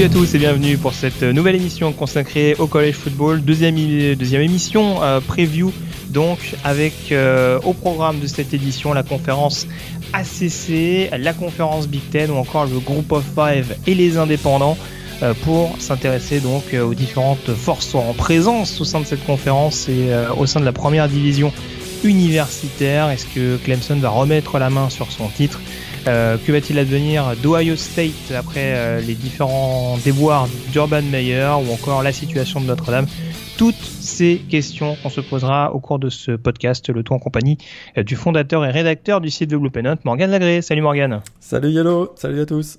Salut à tous et bienvenue pour cette nouvelle émission consacrée au college football, deuxième, émission euh, preview donc avec euh, au programme de cette édition la conférence ACC, la conférence Big Ten ou encore le Group of Five et les indépendants euh, pour s'intéresser donc euh, aux différentes forces en présence au sein de cette conférence et au sein de la première division universitaire. Est-ce que Clemson va remettre la main sur son titre? Euh, que va-t-il advenir d'Ohio State après euh, les différents déboires d'Urban Meyer ou encore la situation de Notre-Dame? Toutes ces questions qu'on se posera au cours de ce podcast, le tout en compagnie euh, du fondateur et rédacteur du site de Blue Penant, Morgan Lagré. Salut Morgan. Salut Yellow, salut à tous.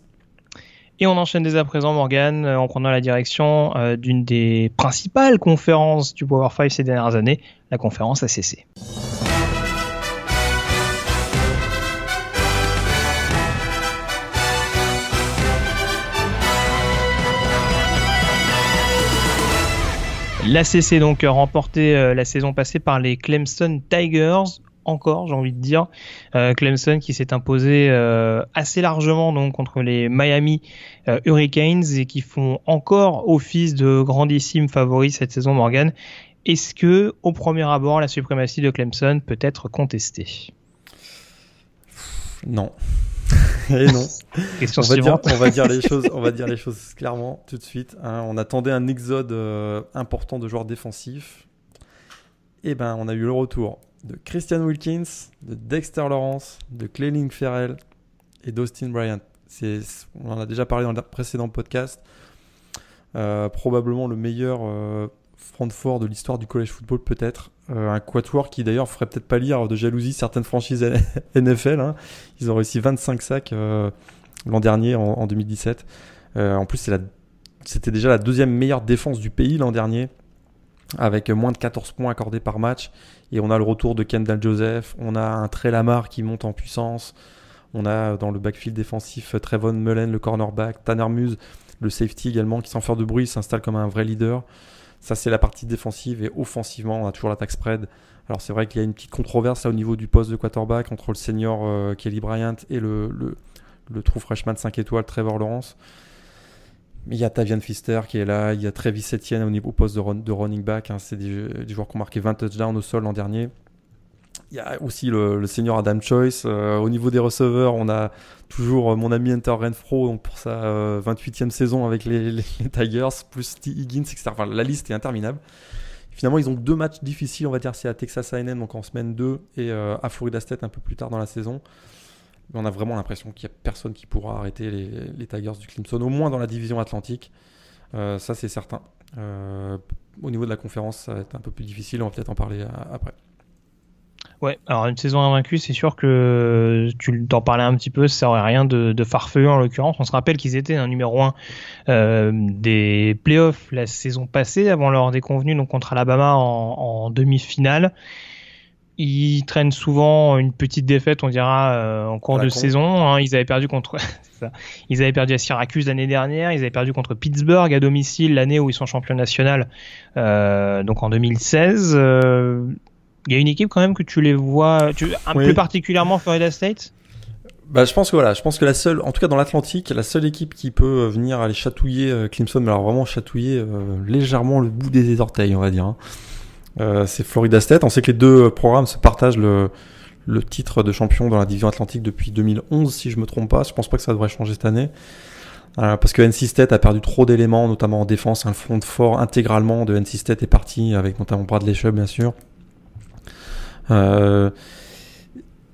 Et on enchaîne dès à présent, Morgan, en prenant la direction d'une des principales conférences du Power 5 ces dernières années, la conférence ACC. L'ACC donc remporté euh, la saison passée par les Clemson Tigers. Encore, j'ai envie de dire, Euh, Clemson qui s'est imposé euh, assez largement donc contre les Miami euh, Hurricanes et qui font encore office de grandissimes favoris cette saison. Morgan, est-ce que au premier abord la suprématie de Clemson peut être contestée? Non. Et non. Question on, va dire, suivante. on va dire les choses, on va dire les choses clairement tout de suite. hein. On attendait un exode euh, important de joueurs défensifs. Et ben, on a eu le retour de Christian Wilkins, de Dexter Lawrence, de Clayling Ferrell et d'Austin Bryant. C'est, on en a déjà parlé dans le précédent podcast. Euh, probablement le meilleur euh, front fort de l'histoire du college football, peut-être. Euh, un quatuor qui d'ailleurs ferait peut-être pas lire de jalousie certaines franchises NFL. hein. Ils ont réussi 25 sacs euh, l'an dernier, en, en 2017. Euh, en plus, c'était déjà la deuxième meilleure défense du pays l'an dernier, avec moins de 14 points accordés par match. Et on a le retour de Kendall Joseph, on a un Trey Lamar qui monte en puissance, on a dans le backfield défensif Trevon Mullen, le cornerback, Tanner Muse, le safety également, qui sans faire de bruit s'installe comme un vrai leader. Ça, c'est la partie défensive et offensivement, on a toujours l'attaque spread. Alors, c'est vrai qu'il y a une petite controverse au niveau du poste de quarterback entre le senior euh, Kelly Bryant et le, le, true freshman 5 étoiles Trevor Lawrence. Il y a Tavian Fister qui est là, il y a Travis Etienne au niveau au poste de running back. hein. c'est des, des joueurs qui ont marqué 20 touchdowns au sol l'an dernier. Il y a aussi le, senior Adam Choice. Euh, au niveau des receveurs, on a toujours euh, mon ami Hunter Renfro pour sa euh, 28e saison avec les, Tigers, plus T. Higgins, etc. La liste est interminable. Finalement, ils ont deux matchs difficiles, on va dire, c'est à Texas A&M, donc en semaine 2, et euh, à Florida State un peu plus tard dans la saison. On a vraiment l'impression qu'il n'y a personne qui pourra arrêter les, Tigers du Clemson, au moins dans la division atlantique. Euh, ça, c'est certain. Euh, au niveau de la conférence, ça va être un peu plus difficile, on va peut-être en parler euh, après. Ouais, alors une saison invaincue, c'est sûr que tu t'en parlais un petit peu, ça aurait rien de, de farfelu en l'occurrence. On se rappelle qu'ils étaient un numéro 1 euh, des playoffs la saison passée, avant leur déconvenue donc contre Alabama en, en demi-finale. Ils traînent souvent une petite défaite, on dira, euh, en cours de saison. hein. Ils avaient perdu contre, ça. ils avaient perdu à Syracuse l'année dernière, ils avaient perdu contre Pittsburgh à domicile l'année où ils sont champions national, euh, donc en 2016. Il y a une équipe quand même que tu les vois, tu, un Oui. plus particulièrement Florida State? Bah, je pense que voilà, je pense que la seule, en tout cas dans l'Atlantique, la seule équipe qui peut euh, venir aller chatouiller euh, Clemson, mais alors vraiment chatouiller euh, légèrement le bout des orteils, on va dire. hein. Euh, c'est Florida State. On sait que les deux programmes se partagent le, le titre de champion dans la division Atlantique depuis 2011, si je me trompe pas. Je pense pas que ça devrait changer cette année. Euh, parce que NC State a perdu trop d'éléments, notamment en défense. Un front fort intégralement de NC State est parti, avec notamment Bradley Chubb, bien sûr. Euh,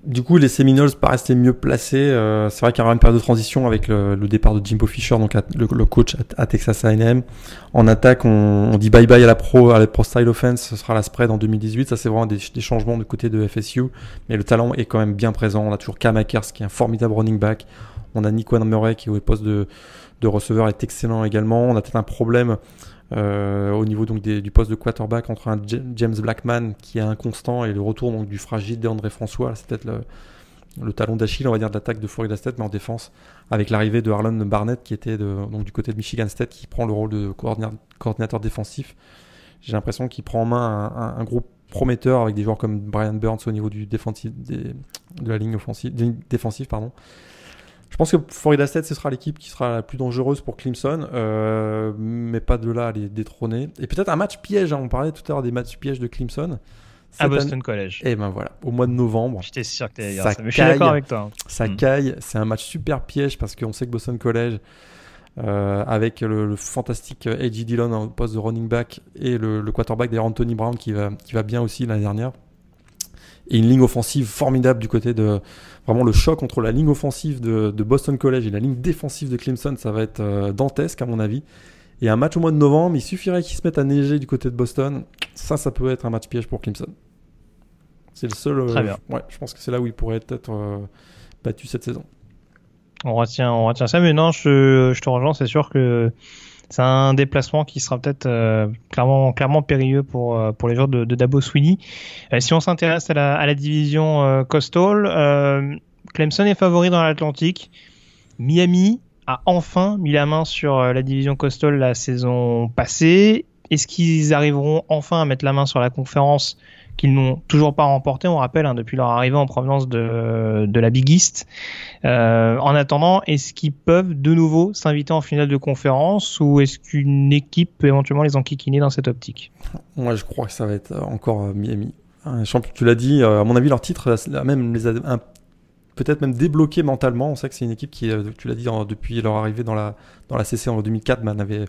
du coup, les Seminoles paraissaient mieux placés. Euh, c'est vrai qu'il y aura une période de transition avec le, départ de Jimbo Fisher, donc le, coach à, Texas A&M. En attaque, on, dit bye bye à la pro, à style offense. Ce sera la spread en 2018. Ça, c'est vraiment des, changements du côté de FSU. Mais le talent est quand même bien présent. On a toujours Cam Akers, qui est un formidable running back. On a Nico Murray, qui au poste de, de receveur est excellent également. On a peut-être un problème euh, au niveau donc du poste de quarterback entre un James Blackman qui est inconstant et le retour donc du fragile d'André François. C'est peut-être le, talon d'Achille, on va dire, de l'attaque de Florida State, mais en défense, avec l'arrivée de Harlan Barnett qui était donc du côté de Michigan State, qui prend le rôle de coordinateur défensif. J'ai l'impression qu'il prend en main un, groupe prometteur avec des joueurs comme Brian Burns au niveau du défensif, de la ligne offensive, défensive. Pardon. Je pense que Florida State, ce sera l'équipe qui sera la plus dangereuse pour Clemson, euh, mais pas de là à les détrôner. Et peut-être un match piège, hein. on parlait tout à l'heure des matchs pièges de Clemson. À Boston College. Et eh ben voilà, au mois de novembre. J'étais sûr que ça. Mais je suis d'accord avec toi. Hein. Ça hmm. caille, c'est un match super piège parce qu'on sait que Boston College, euh, avec le, fantastique A.J. Dillon en poste de running back et le, quarterback d'ailleurs Anthony Brown qui va, qui va bien aussi l'année dernière, et une ligne offensive formidable du côté de, Vraiment, le choc entre la ligne offensive de, Boston College et la ligne défensive de Clemson, ça va être euh, dantesque à mon avis. Et un match au mois de novembre, il suffirait qu'ils se mettent à neiger du côté de Boston. Ça, ça peut être un match piège pour Clemson. C'est le seul. Euh, Très bien. ouais, je pense que c'est là où il pourrait être euh, battu cette saison. On retient, on retient ça, mais non, je, je te rejoins. C'est sûr que c'est un déplacement qui sera peut-être euh, clairement, périlleux pour, euh, pour les joueurs de, de Dabo Sweeney. Euh, si on s'intéresse à la, à la division Coastal, Clemson est favori dans l'Atlantique. Miami a enfin mis la main sur la division Coastal la saison passée. Est-ce qu'ils arriveront enfin à mettre la main sur la conférence qu'ils n'ont toujours pas remporté, on rappelle, hein, depuis leur arrivée en provenance de, la Big East. Euh, en attendant, est-ce qu'ils peuvent de nouveau s'inviter en finale de conférence ou est-ce qu'une équipe peut éventuellement les enquiquiner dans cette optique? Moi, je crois que ça va être encore euh, Miami. Tu l'as dit, euh, à mon avis, leur titre même les a peut-être même débloqué mentalement. On sait que c'est une équipe qui, tu l'as dit, depuis leur arrivée dans la, dans la CC en 2004, n'avait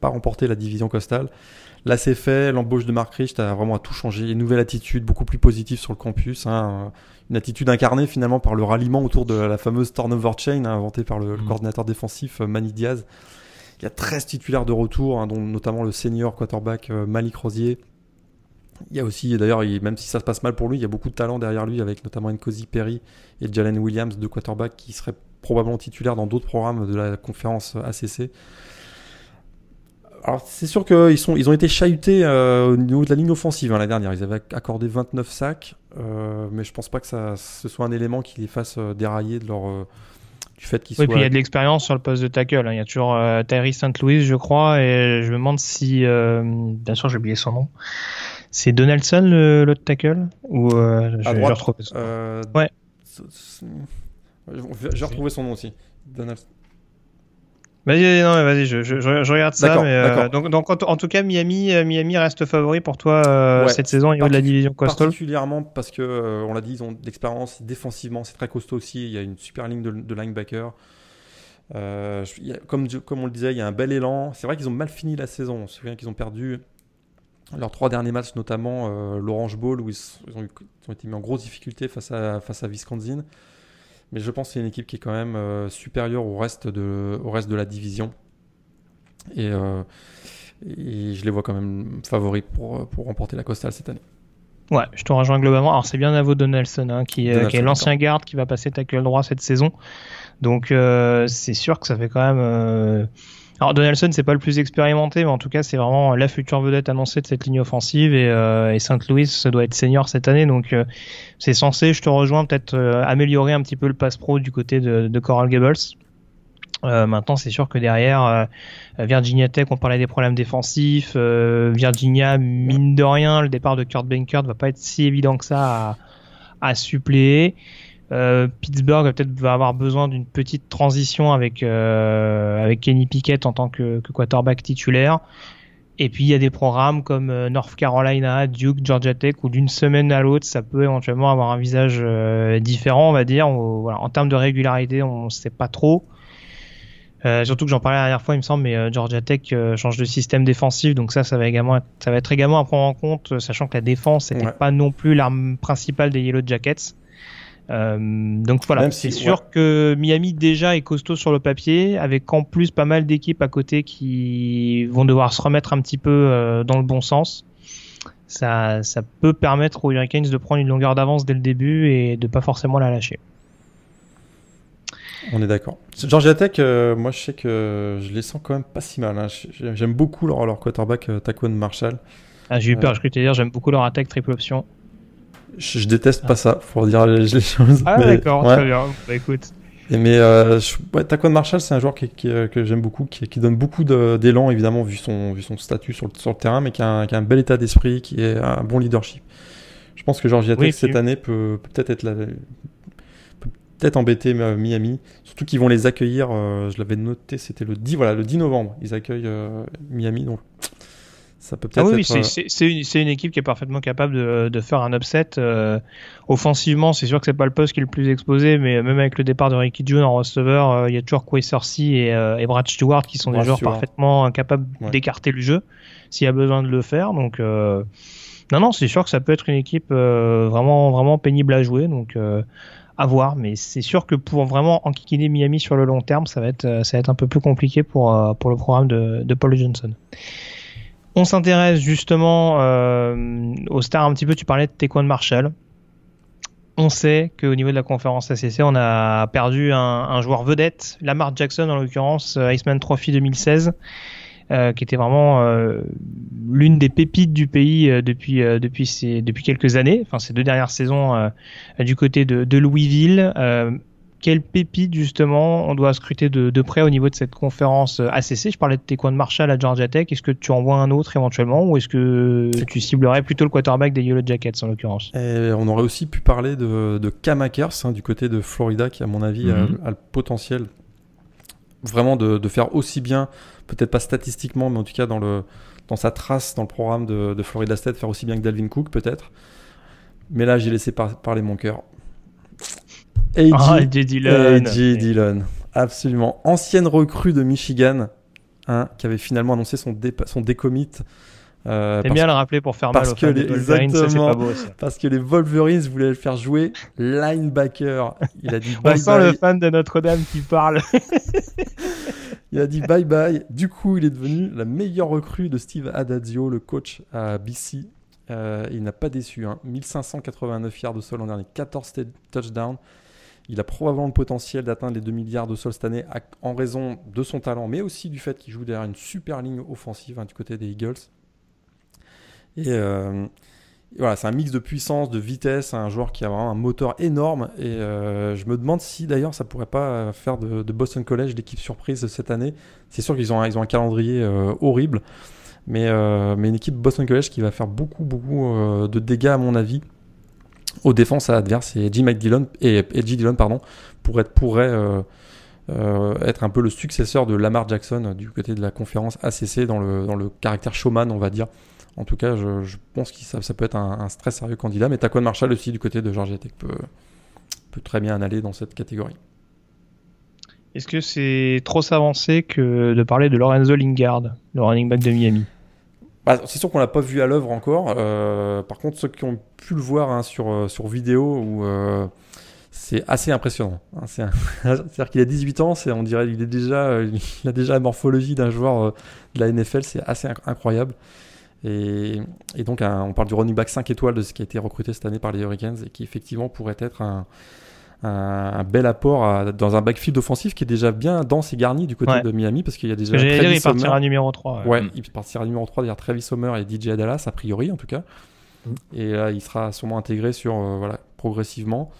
pas remporté la division costale. Là, c'est fait. L'embauche de Mark Rich a vraiment tout changé. Une nouvelle attitude, beaucoup plus positive sur le campus. Hein. Une attitude incarnée finalement par le ralliement autour de la fameuse turnover chain hein, inventée par le, mm. coordinateur défensif euh, Manny Diaz. Il y a 13 titulaires de retour, hein, dont notamment le senior quarterback euh, Malik Rosier. Il y a aussi, d'ailleurs, même si ça se passe mal pour lui, il y a beaucoup de talent derrière lui, avec notamment Nkosi Perry et Jalen Williams, deux quarterbacks qui seraient probablement titulaires dans d'autres programmes de la conférence ACC alors c'est sûr qu'ils sont, ils ont été chahutés euh, au niveau de la ligne offensive hein, la dernière. Ils avaient accordé 29 sacs, euh, mais je pense pas que ça, ce soit un élément qui les fasse euh, dérailler de leur du fait qu'ils oui, puis il y a de l'expérience sur le poste de tackle. Hein. Il y a toujours Tyree St. Louis, je crois, et je me demande si, bien sûr, j'ai oublié son nom. C'est Donaldson le, tackle? Ou je, à droite, Ouais. J'ai retrouvé son nom aussi. Donaldson. Vas-y, non, vas-y, je, je, je, regarde ça. Mais, euh, donc, donc en, tout cas, Miami, euh, Miami reste favori pour toi euh, cette saison au niveau de la division coastal? Particulièrement parce que, on l'a dit, ils ont de l'expérience défensivement, c'est très costaud aussi. Il y a une super ligne de, de linebacker. comme, comme on le disait, il y a un bel élan. C'est vrai qu'ils ont mal fini la saison. On se souvient qu'ils ont perdu leurs trois derniers matchs, notamment l'Orange Bowl, où ils, ont, ils, ont, été mis en grosse difficulté face à, face à Wisconsin. Mais je pense que c'est une équipe qui est quand même euh, supérieure au reste, de, au reste de la division. Et, euh, je les vois quand même favoris pour, pour remporter la Coastal cette année. Ouais, je te rejoins globalement. Alors c'est bien Navo Donaldson, hein, qui, qui, est l'ancien garde qui va passer tackle droit cette saison. Donc euh, c'est sûr que ça fait quand même alors Donaldson, c'est pas le plus expérimenté, mais en tout cas, c'est vraiment la future vedette annoncée de cette ligne offensive. Et, euh, et Saint-Louis, ça doit être senior cette année, donc euh, c'est censé, je te rejoins, peut-être euh, améliorer un petit peu le pass pro du côté de, de Coral Gables. maintenant, c'est sûr que derrière Virginia Tech, on parlait des problèmes défensifs. Virginia, mine de rien, le départ de Kurt Benkert va pas être si évident que ça à, à suppléer. Euh, Pittsburgh va peut-être avoir besoin d'une petite transition avec euh, avec Kenny Pickett en tant que, que, quarterback titulaire. Et puis il y a des programmes comme euh, North Carolina, Duke, Georgia Tech où d'une semaine à l'autre ça peut éventuellement avoir un visage différent, on va dire. voilà, en termes de régularité, on ne sait pas trop. Euh, surtout que j'en parlais la dernière fois, il me semble, mais Georgia Tech change de système défensif, donc ça, ça va également, ça va être également à prendre en compte, sachant que la défense n'était pas non plus l'arme principale des Yellow Jackets. Donc voilà, c'est sûr que Miami déjà est costaud sur le papier, avec en plus pas mal d'équipes à côté qui vont devoir se remettre un petit peu dans le bon sens. Ça, ça peut permettre aux Hurricanes de prendre une longueur d'avance dès le début et de pas forcément la lâcher. On est d'accord. Georgia Tech, euh, moi je sais que je les sens quand même pas si mal. Hein. J'aime beaucoup leur, leur quarterback euh, Taquan Marshall. Ah, j'ai eu peur, euh, je crois te dire, j'aime beaucoup leur attaque triple option. Je, déteste pas ça, pour dire les, choses. Ah d'accord, très bien. Bah écoute. Et mais euh, Taquan Marshall, c'est un joueur qui, que j'aime beaucoup, qui, qui, donne beaucoup d'élan évidemment vu son, vu son statut sur le, sur le terrain, mais qui a, un, qui a un bel état d'esprit, qui est un bon leadership. Je pense que Georgia Tech cette année peut peut-être être la, peut-être embêter euh, Miami. Surtout qu'ils vont les accueillir, euh, je l'avais noté, c'était le 10, voilà, le 10 novembre. Ils accueillent euh, Miami, donc ça peut peut-être ah oui, c'est une, une, équipe qui est parfaitement capable de, de faire un upset. offensivement, c'est sûr que c'est pas le poste qui est le plus exposé, mais même avec le départ de Ricky June en receveur, il y a toujours Quay et, et, Brad Stewart qui sont des joueurs parfaitement capables d'écarter le jeu s'il y a besoin de le faire. Donc non, non, c'est sûr que ça peut être une équipe vraiment, vraiment pénible à jouer. Donc à voir, mais c'est sûr que pour vraiment enquiquiner Miami sur le long terme, ça va être, euh, ça va être un peu plus compliqué pour, euh, pour le programme de, de Paul Johnson. On s'intéresse justement euh, aux stars un petit peu, tu parlais de Taekwon Marshall. On sait qu'au niveau de la conférence ACC, on a perdu un, joueur vedette, Lamar Jackson en l'occurrence, Iceman Trophy 2016. Euh, qui était vraiment euh, l'une des pépites du pays euh, depuis depuis quelques années, enfin ces deux dernières saisons du côté de Louisville. Quelle pépite justement on doit scruter de, de, près au niveau de cette conférence ACC Je parlais de tes coins de Marshall à Georgia Tech. Est-ce que tu en vois un autre éventuellement ou est-ce que tu ciblerais plutôt le quarterback des Yellow Jackets en l'occurrence? On aurait aussi pu parler de, de Cam Akers hein, du côté de Florida qui à mon avis a, mhm. a, le potentiel vraiment de, de, faire aussi bien peut-être pas statistiquement, mais en tout cas dans, le, dans sa trace dans le programme de, de Florida State, faire aussi bien que Dalvin Cook peut-être. Mais là, j'ai laissé parler mon cœur. AJ, ah, Dillon. Dillon. Absolument. Ancienne recrue de Michigan, hein, qui avait finalement annoncé son, son décommit. Euh, bien le rappeler pour faire mal aux que les, exactement, beau, Parce que les Wolverines voulaient le faire jouer linebacker. Il a dit On sent le fan de Notre-Dame qui parle. Il a dit bye bye. Du coup, il est devenu la meilleure recrue de Steve Adazio, le coach à BC. Euh, il n'a pas déçu. Hein. 1589 yards de sol en dernier, 14 touchdowns. Il a probablement le potentiel d'atteindre les 2 milliards de sol cette année en raison de son talent, mais aussi du fait qu'il joue derrière une super ligne offensive hein, du côté des Eagles. Et, euh, voilà, c'est un mix de puissance, de vitesse, un joueur qui a vraiment un moteur énorme. Et euh, je me demande si d'ailleurs ça pourrait pas faire de, Boston College l'équipe surprise cette année. C'est sûr qu'ils ont, ils ont un calendrier euh, horrible, mais, euh, mais une équipe Boston College qui va faire beaucoup, beaucoup de dégâts à mon avis aux défenses adverses. Et Jim McDillon, et, et Dillon pardon, pourrait, pourrait être un peu le successeur de Lamar Jackson du côté de la conférence ACC dans le, dans le caractère showman, on va dire. En tout cas, je, pense que ça, peut être un, très sérieux candidat. Mais Taquan Marshall aussi, du côté de Georgia Tech, peut, peut très bien aller dans cette catégorie. Est-ce que c'est trop s'avancer que de parler de Lorenzo Lingard, le running back de Miami? Bah, C'est sûr qu'on l'a pas vu à l'œuvre encore. Euh, par contre, ceux qui ont pu le voir hein, sur, euh, sur vidéo, euh, c'est assez impressionnant. Hein. C'est-à-dire qu'il a 18 ans, on dirait qu'il a déjà la morphologie d'un joueur de la NFL, c'est assez incroyable. Et, donc, on parle du running back 5 étoiles de ce qui a été recruté cette année par les Hurricanes et qui effectivement pourrait être un, bel apport dans un backfield offensif qui est déjà bien dense et garni du côté de Miami parce qu'il y a déjà. Travis dire, il partira numéro 3. Ouais, il partira numéro 3 derrière Travis Sommer et DJ Dallas, a priori en tout cas. Mm. Et là, il sera sûrement intégré sur, euh, voilà, progressivement.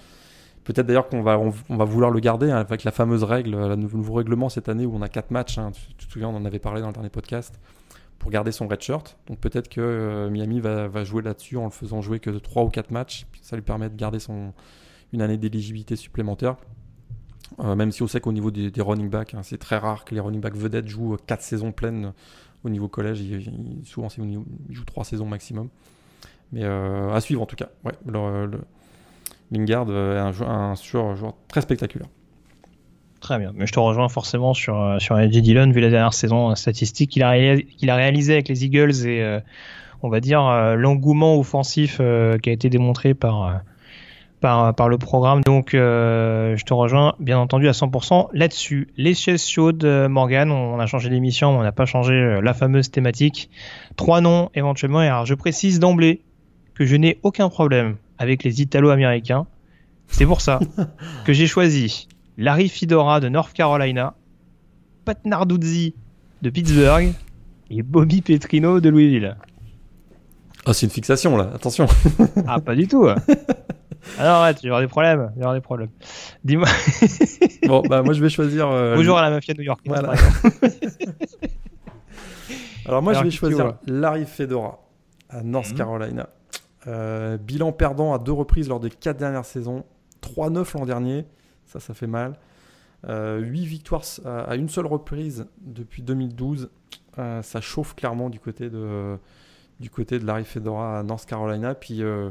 Peut-être d'ailleurs qu'on va, on, va vouloir le garder hein, avec la fameuse règle, le nouveau règlement cette année où on a 4 matchs. Hein, tu, te souviens, on en avait parlé dans le dernier podcast pour garder son red shirt. Donc peut-être que euh, Miami va, jouer là-dessus en le faisant jouer que 3 ou 4 matchs. Ça lui permet de garder son, une année d'éligibilité supplémentaire. Euh, même si on sait qu'au niveau des, running backs, hein, c'est très rare que les running backs vedettes jouent 4 euh, saisons pleines au niveau collège. souvent, ils jouent 3 saisons maximum. Mais à suivre en tout cas. Ouais, le, Lingard est un, joueur très spectaculaire. Très bien. Mais je te rejoins forcément sur, euh, sur AJ Dillon, vu la dernière saison statistique qu'il a, a réalisé avec les Eagles et, euh, on va dire, euh, l'engouement offensif qui a été démontré par, par, par le programme. Donc, euh, je te rejoins bien entendu à 100% là-dessus. Les chaises chaudes, euh, Morgan, on, a changé d'émission, mais on n'a pas changé euh, la fameuse thématique. Trois noms éventuellement. Et alors, je précise d'emblée que je n'ai aucun problème avec les Italo-Américains. C'est pour ça que j'ai choisi Larry Fidora de North Carolina, Pat Narduzzi de Pittsburgh et Bobby Petrino de Louisville. Oh, c'est une fixation là, attention. ah, pas du tout. Ah non, ouais, tu vas avoir des problèmes. Aura des problèmes. Dis-moi. bon, bah moi je vais choisir. Euh, Bonjour à la mafia New York. Voilà. Alors moi je vais choisir Larry Fedora à North mhm. Carolina. Euh, bilan perdant à deux reprises lors des quatre dernières saisons. 3-9 l'an dernier. Ça, ça fait mal. Euh, 8 victoires à une seule reprise depuis 2012. Euh, ça chauffe clairement du côté de, du côté de Larry Fedora à North Carolina. Puis euh,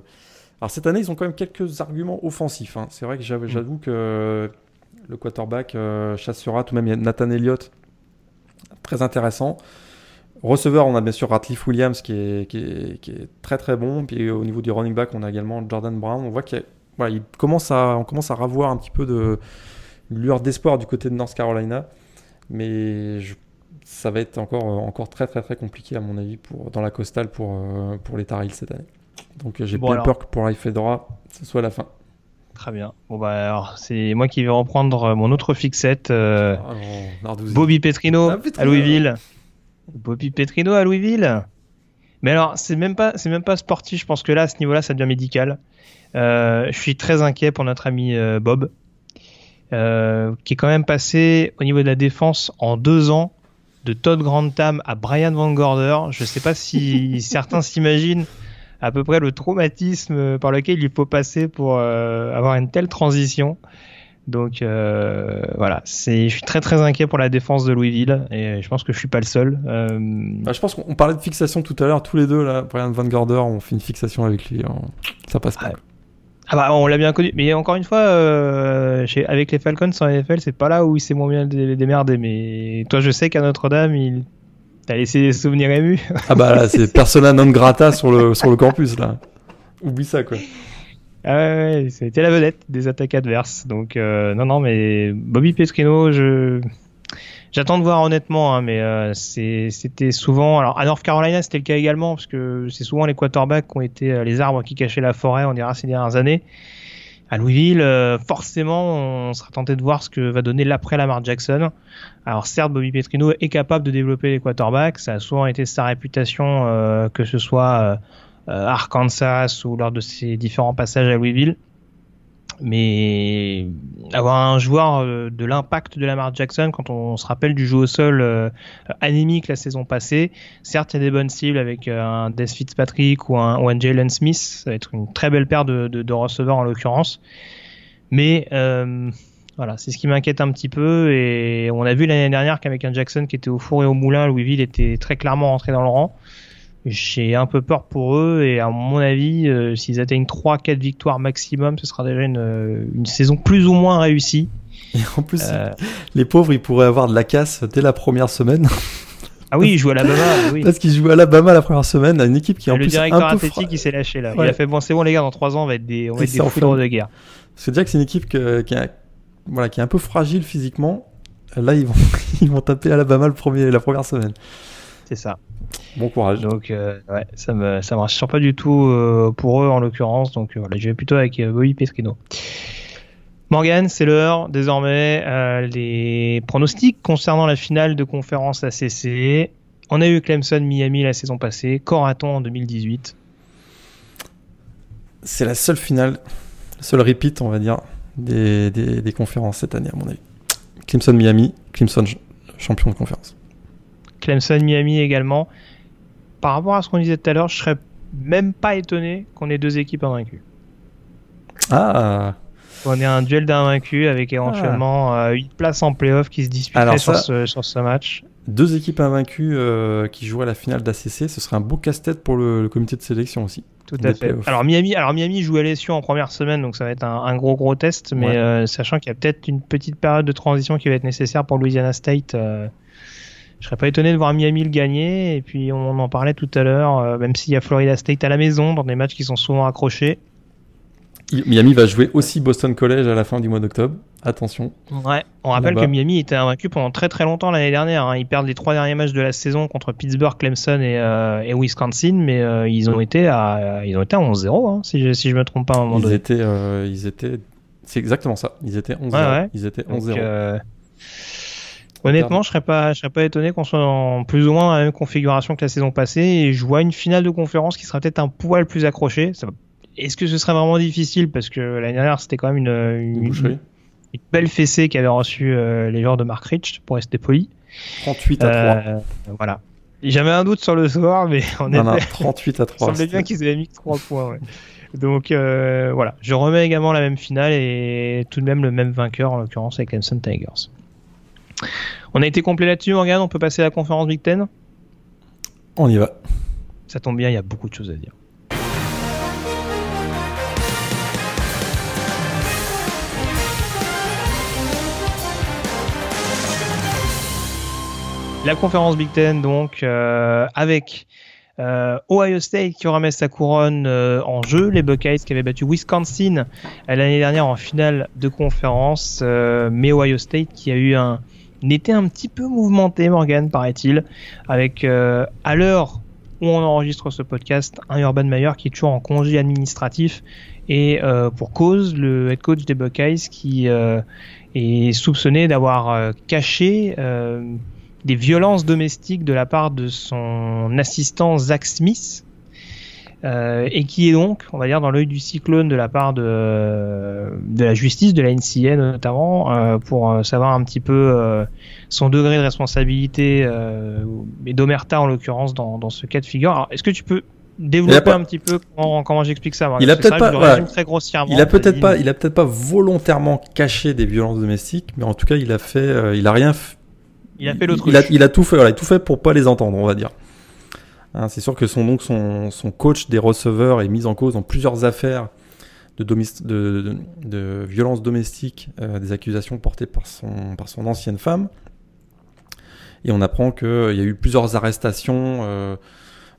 alors cette année, ils ont quand même quelques arguments offensifs. Hein. C'est vrai que mm. j'avoue que le quarterback euh, chassera, tout de même il y a Nathan Elliott, très intéressant. Receveur, on a bien sûr Ratliff Williams qui est, qui, est, très très bon. Puis au niveau du running back, on a également Jordan Brown. On voit qu'il voilà, commence à, on commence à revoir un petit peu de lueur d'espoir du côté de North Carolina. Mais ça va être encore, encore très très très compliqué à mon avis pour, dans la costale pour, euh, pour les Tar cette année. Donc euh, j'ai bien peur que pour Fedora, ce soit la fin. Très bien. Bon bah alors c'est moi qui vais reprendre euh, mon autre fixette. Euh, ah Bobby Petrino, ah, à Louisville. Bobby Petrino à Louisville. Mais alors c'est même pas c'est même pas sportif. Je pense que là à ce niveau-là ça devient médical. je suis très inquiet pour notre ami Bob, qui est quand même passé au niveau de la défense en deux ans de Todd Grantham à Brian Van Gorder. Je sais pas si certains s'imaginent à peu près le traumatisme par lequel il faut passer pour euh, avoir une telle transition. Donc euh, voilà, c'est, je suis très très inquiet pour la défense de Louisville et je pense que je suis pas le seul. Euh, bah, je pense qu'on parlait de fixation tout à l'heure, tous les deux là, Brian Van Gorder, on fait une fixation avec lui, ça passe pas. Ah bah on l'a bien connu, mais encore une fois, avec les Falcons en NFL, c'est pas là où il s'est moins bien démerdé. Mais toi, je sais qu'à Notre-Dame, il T'as laissé des souvenirs émus? Ah bah là, c'est persona non grata sur le, sur le campus, là. Oublie ça, quoi. Ah ouais, c'était la vedette des attaques adverses. Donc, euh, non, non, mais Bobby Petrino, je... J'attends de voir honnêtement, hein, mais euh, c'était souvent. Alors à North Carolina, c'était le cas également, parce que c'est souvent les quarterbacks qui ont été euh, les arbres qui cachaient la forêt, on dira ces dernières années à Louisville, euh, forcément, on sera tenté de voir ce que va donner l'après Lamar Jackson. Alors certes, Bobby Petrino est capable de développer les quarterbacks, ça a souvent été sa réputation, euh, que ce soit euh, Arkansas ou lors de ses différents passages à Louisville mais avoir un joueur euh, de l'impact de Lamar Jackson quand on se rappelle du jeu au sol euh, la saison passée, certes il y a des bonnes cibles avec euh, un Des Fitzpatrick ou un, ou Jalen Smith, ça va être une très belle paire de, de, receveurs en l'occurrence, mais voilà, c'est ce qui m'inquiète un petit peu et on a vu l'année dernière qu'avec un Jackson qui était au four et au moulin, Louisville était très clairement rentré dans le rang. J'ai un peu peur pour eux et à mon avis, euh, s'ils atteignent 3-4 victoires maximum, ce sera déjà une, euh, une, saison plus ou moins réussie. Et en plus, euh, les pauvres, ils pourraient avoir de la casse dès la première semaine. Ah oui, ils jouent à l'Alabama. Oui. Parce qu'ils jouent à l'Alabama la première semaine, à une équipe qui est en le plus directeur un peu athlétique, il s'est lâché là. Il a fait bon, c'est bon les gars, dans 3 ans, on va être des, on va être des foudres de guerre. C'est dire que c'est une équipe qui, est, voilà, qui est un peu fragile physiquement. Là, ils vont, ils vont taper Alabama le premier, la première semaine. C'est ça. Bon courage. Donc, euh, ouais, ça me, ça me rassure pas du tout euh, pour eux en l'occurrence. Donc, voilà, je vais plutôt avec euh, Bobby Petrino. Morgan, c'est l'heure désormais. les pronostics concernant la finale de conférence ACC. On a eu Clemson Miami la saison passée. Coraton en 2018. C'est la seule finale, le seul repeat, on va dire, des, des, des conférences cette année, à mon avis. Clemson Miami, Clemson champion de conférence. Clemson Miami également par rapport à ce qu'on disait tout à l'heure, je serais même pas étonné qu'on ait deux équipes invaincues. Ah On ait un duel d'invaincus avec éventuellement ah. 8 euh, places en playoff qui se disputeraient sur, ce, match. Deux équipes invaincues euh, qui joueraient la finale d'ACC, ce serait un beau casse-tête pour le, comité de sélection aussi. Tout à fait. Alors Miami, alors Miami joue à LSU en première semaine, donc ça va être un, gros gros test, mais euh, sachant qu'il y a peut-être une petite période de transition qui va être nécessaire pour Louisiana State je serais pas étonné de voir Miami le gagner. Et puis on en parlait tout à l'heure, euh, même s'il y a Florida State à la maison dans des matchs qui sont souvent accrochés. Miami va jouer aussi Boston College à la fin du mois d'octobre. Attention. Ouais, on rappelle que Miami était invaincu pendant très très longtemps l'année dernière. Hein. Ils perdent les trois derniers matchs de la saison contre Pittsburgh, Clemson et, euh, et Wisconsin, mais euh, ils ont été à ils ont été à 11-0 hein, si je si je me trompe pas à un moment ils donné. Étaient, ils étaient c'est exactement ça. Ils étaient 11-0. Ouais, ouais. Ils étaient 11-0. Honnêtement, je serais pas, je serais pas étonné qu'on soit en plus ou moins dans la même configuration que la saison passée. Et je vois une finale de conférence qui sera peut-être un poil plus accrochée. Est-ce que ce serait vraiment difficile? Parce que l'année dernière c'était quand même une, une, une, belle fessée qu'avaient reçu euh, les joueurs de Mark Rich pour rester poli. 38 à 3. Euh, voilà. J'avais un doute sur le soir, mais on non, non, 38 à 3. Il semblait bien qu'ils avaient mis 3 points. Ouais. Donc euh, voilà, je remets également la même finale et tout de même le même vainqueur en l'occurrence avec Clemson Tigers. On a été complet là-dessus, Morgan. On peut passer à la conférence Big Ten? On y va. Ça tombe bien, il y a beaucoup de choses à dire. La conférence Big Ten, donc, euh, avec euh, Ohio State qui remet sa couronne euh, en jeu, les Buckeyes qui avaient battu Wisconsin l'année dernière en finale de conférence, mais Ohio State qui a eu un, été un petit peu mouvementé, Morgan, paraît-il, avec à l'heure où on enregistre ce podcast, un Urban Meyer qui est toujours en congé administratif et pour cause, le head coach des Buckeyes qui est soupçonné d'avoir caché des violences domestiques de la part de son assistant Zach Smith, euh, et qui est donc, on va dire, dans l'œil du cyclone de la part de, de la justice, de la NCA notamment, euh, pour savoir un petit peu euh, son degré de responsabilité euh, et d'omerta en l'occurrence dans, dans ce cas de figure. Alors, est-ce que tu peux développer pas... un petit peu comment, comment j'explique ça? Il a peut-être pas, voilà. très grossièrement. Il a peut-être pas, il a peut-être pas volontairement caché des violences domestiques, mais en tout cas, il a fait, euh, il a rien il a fait l'autre. Il, il, a tout fait, voilà, il a tout fait pour pas les entendre, on va dire. Hein, c'est sûr que son, coach des receveurs est mis en cause dans plusieurs affaires de, de, de, de violence domestique, euh, des accusations portées par son, ancienne femme. Et on apprend qu'il euh, y a eu plusieurs arrestations euh,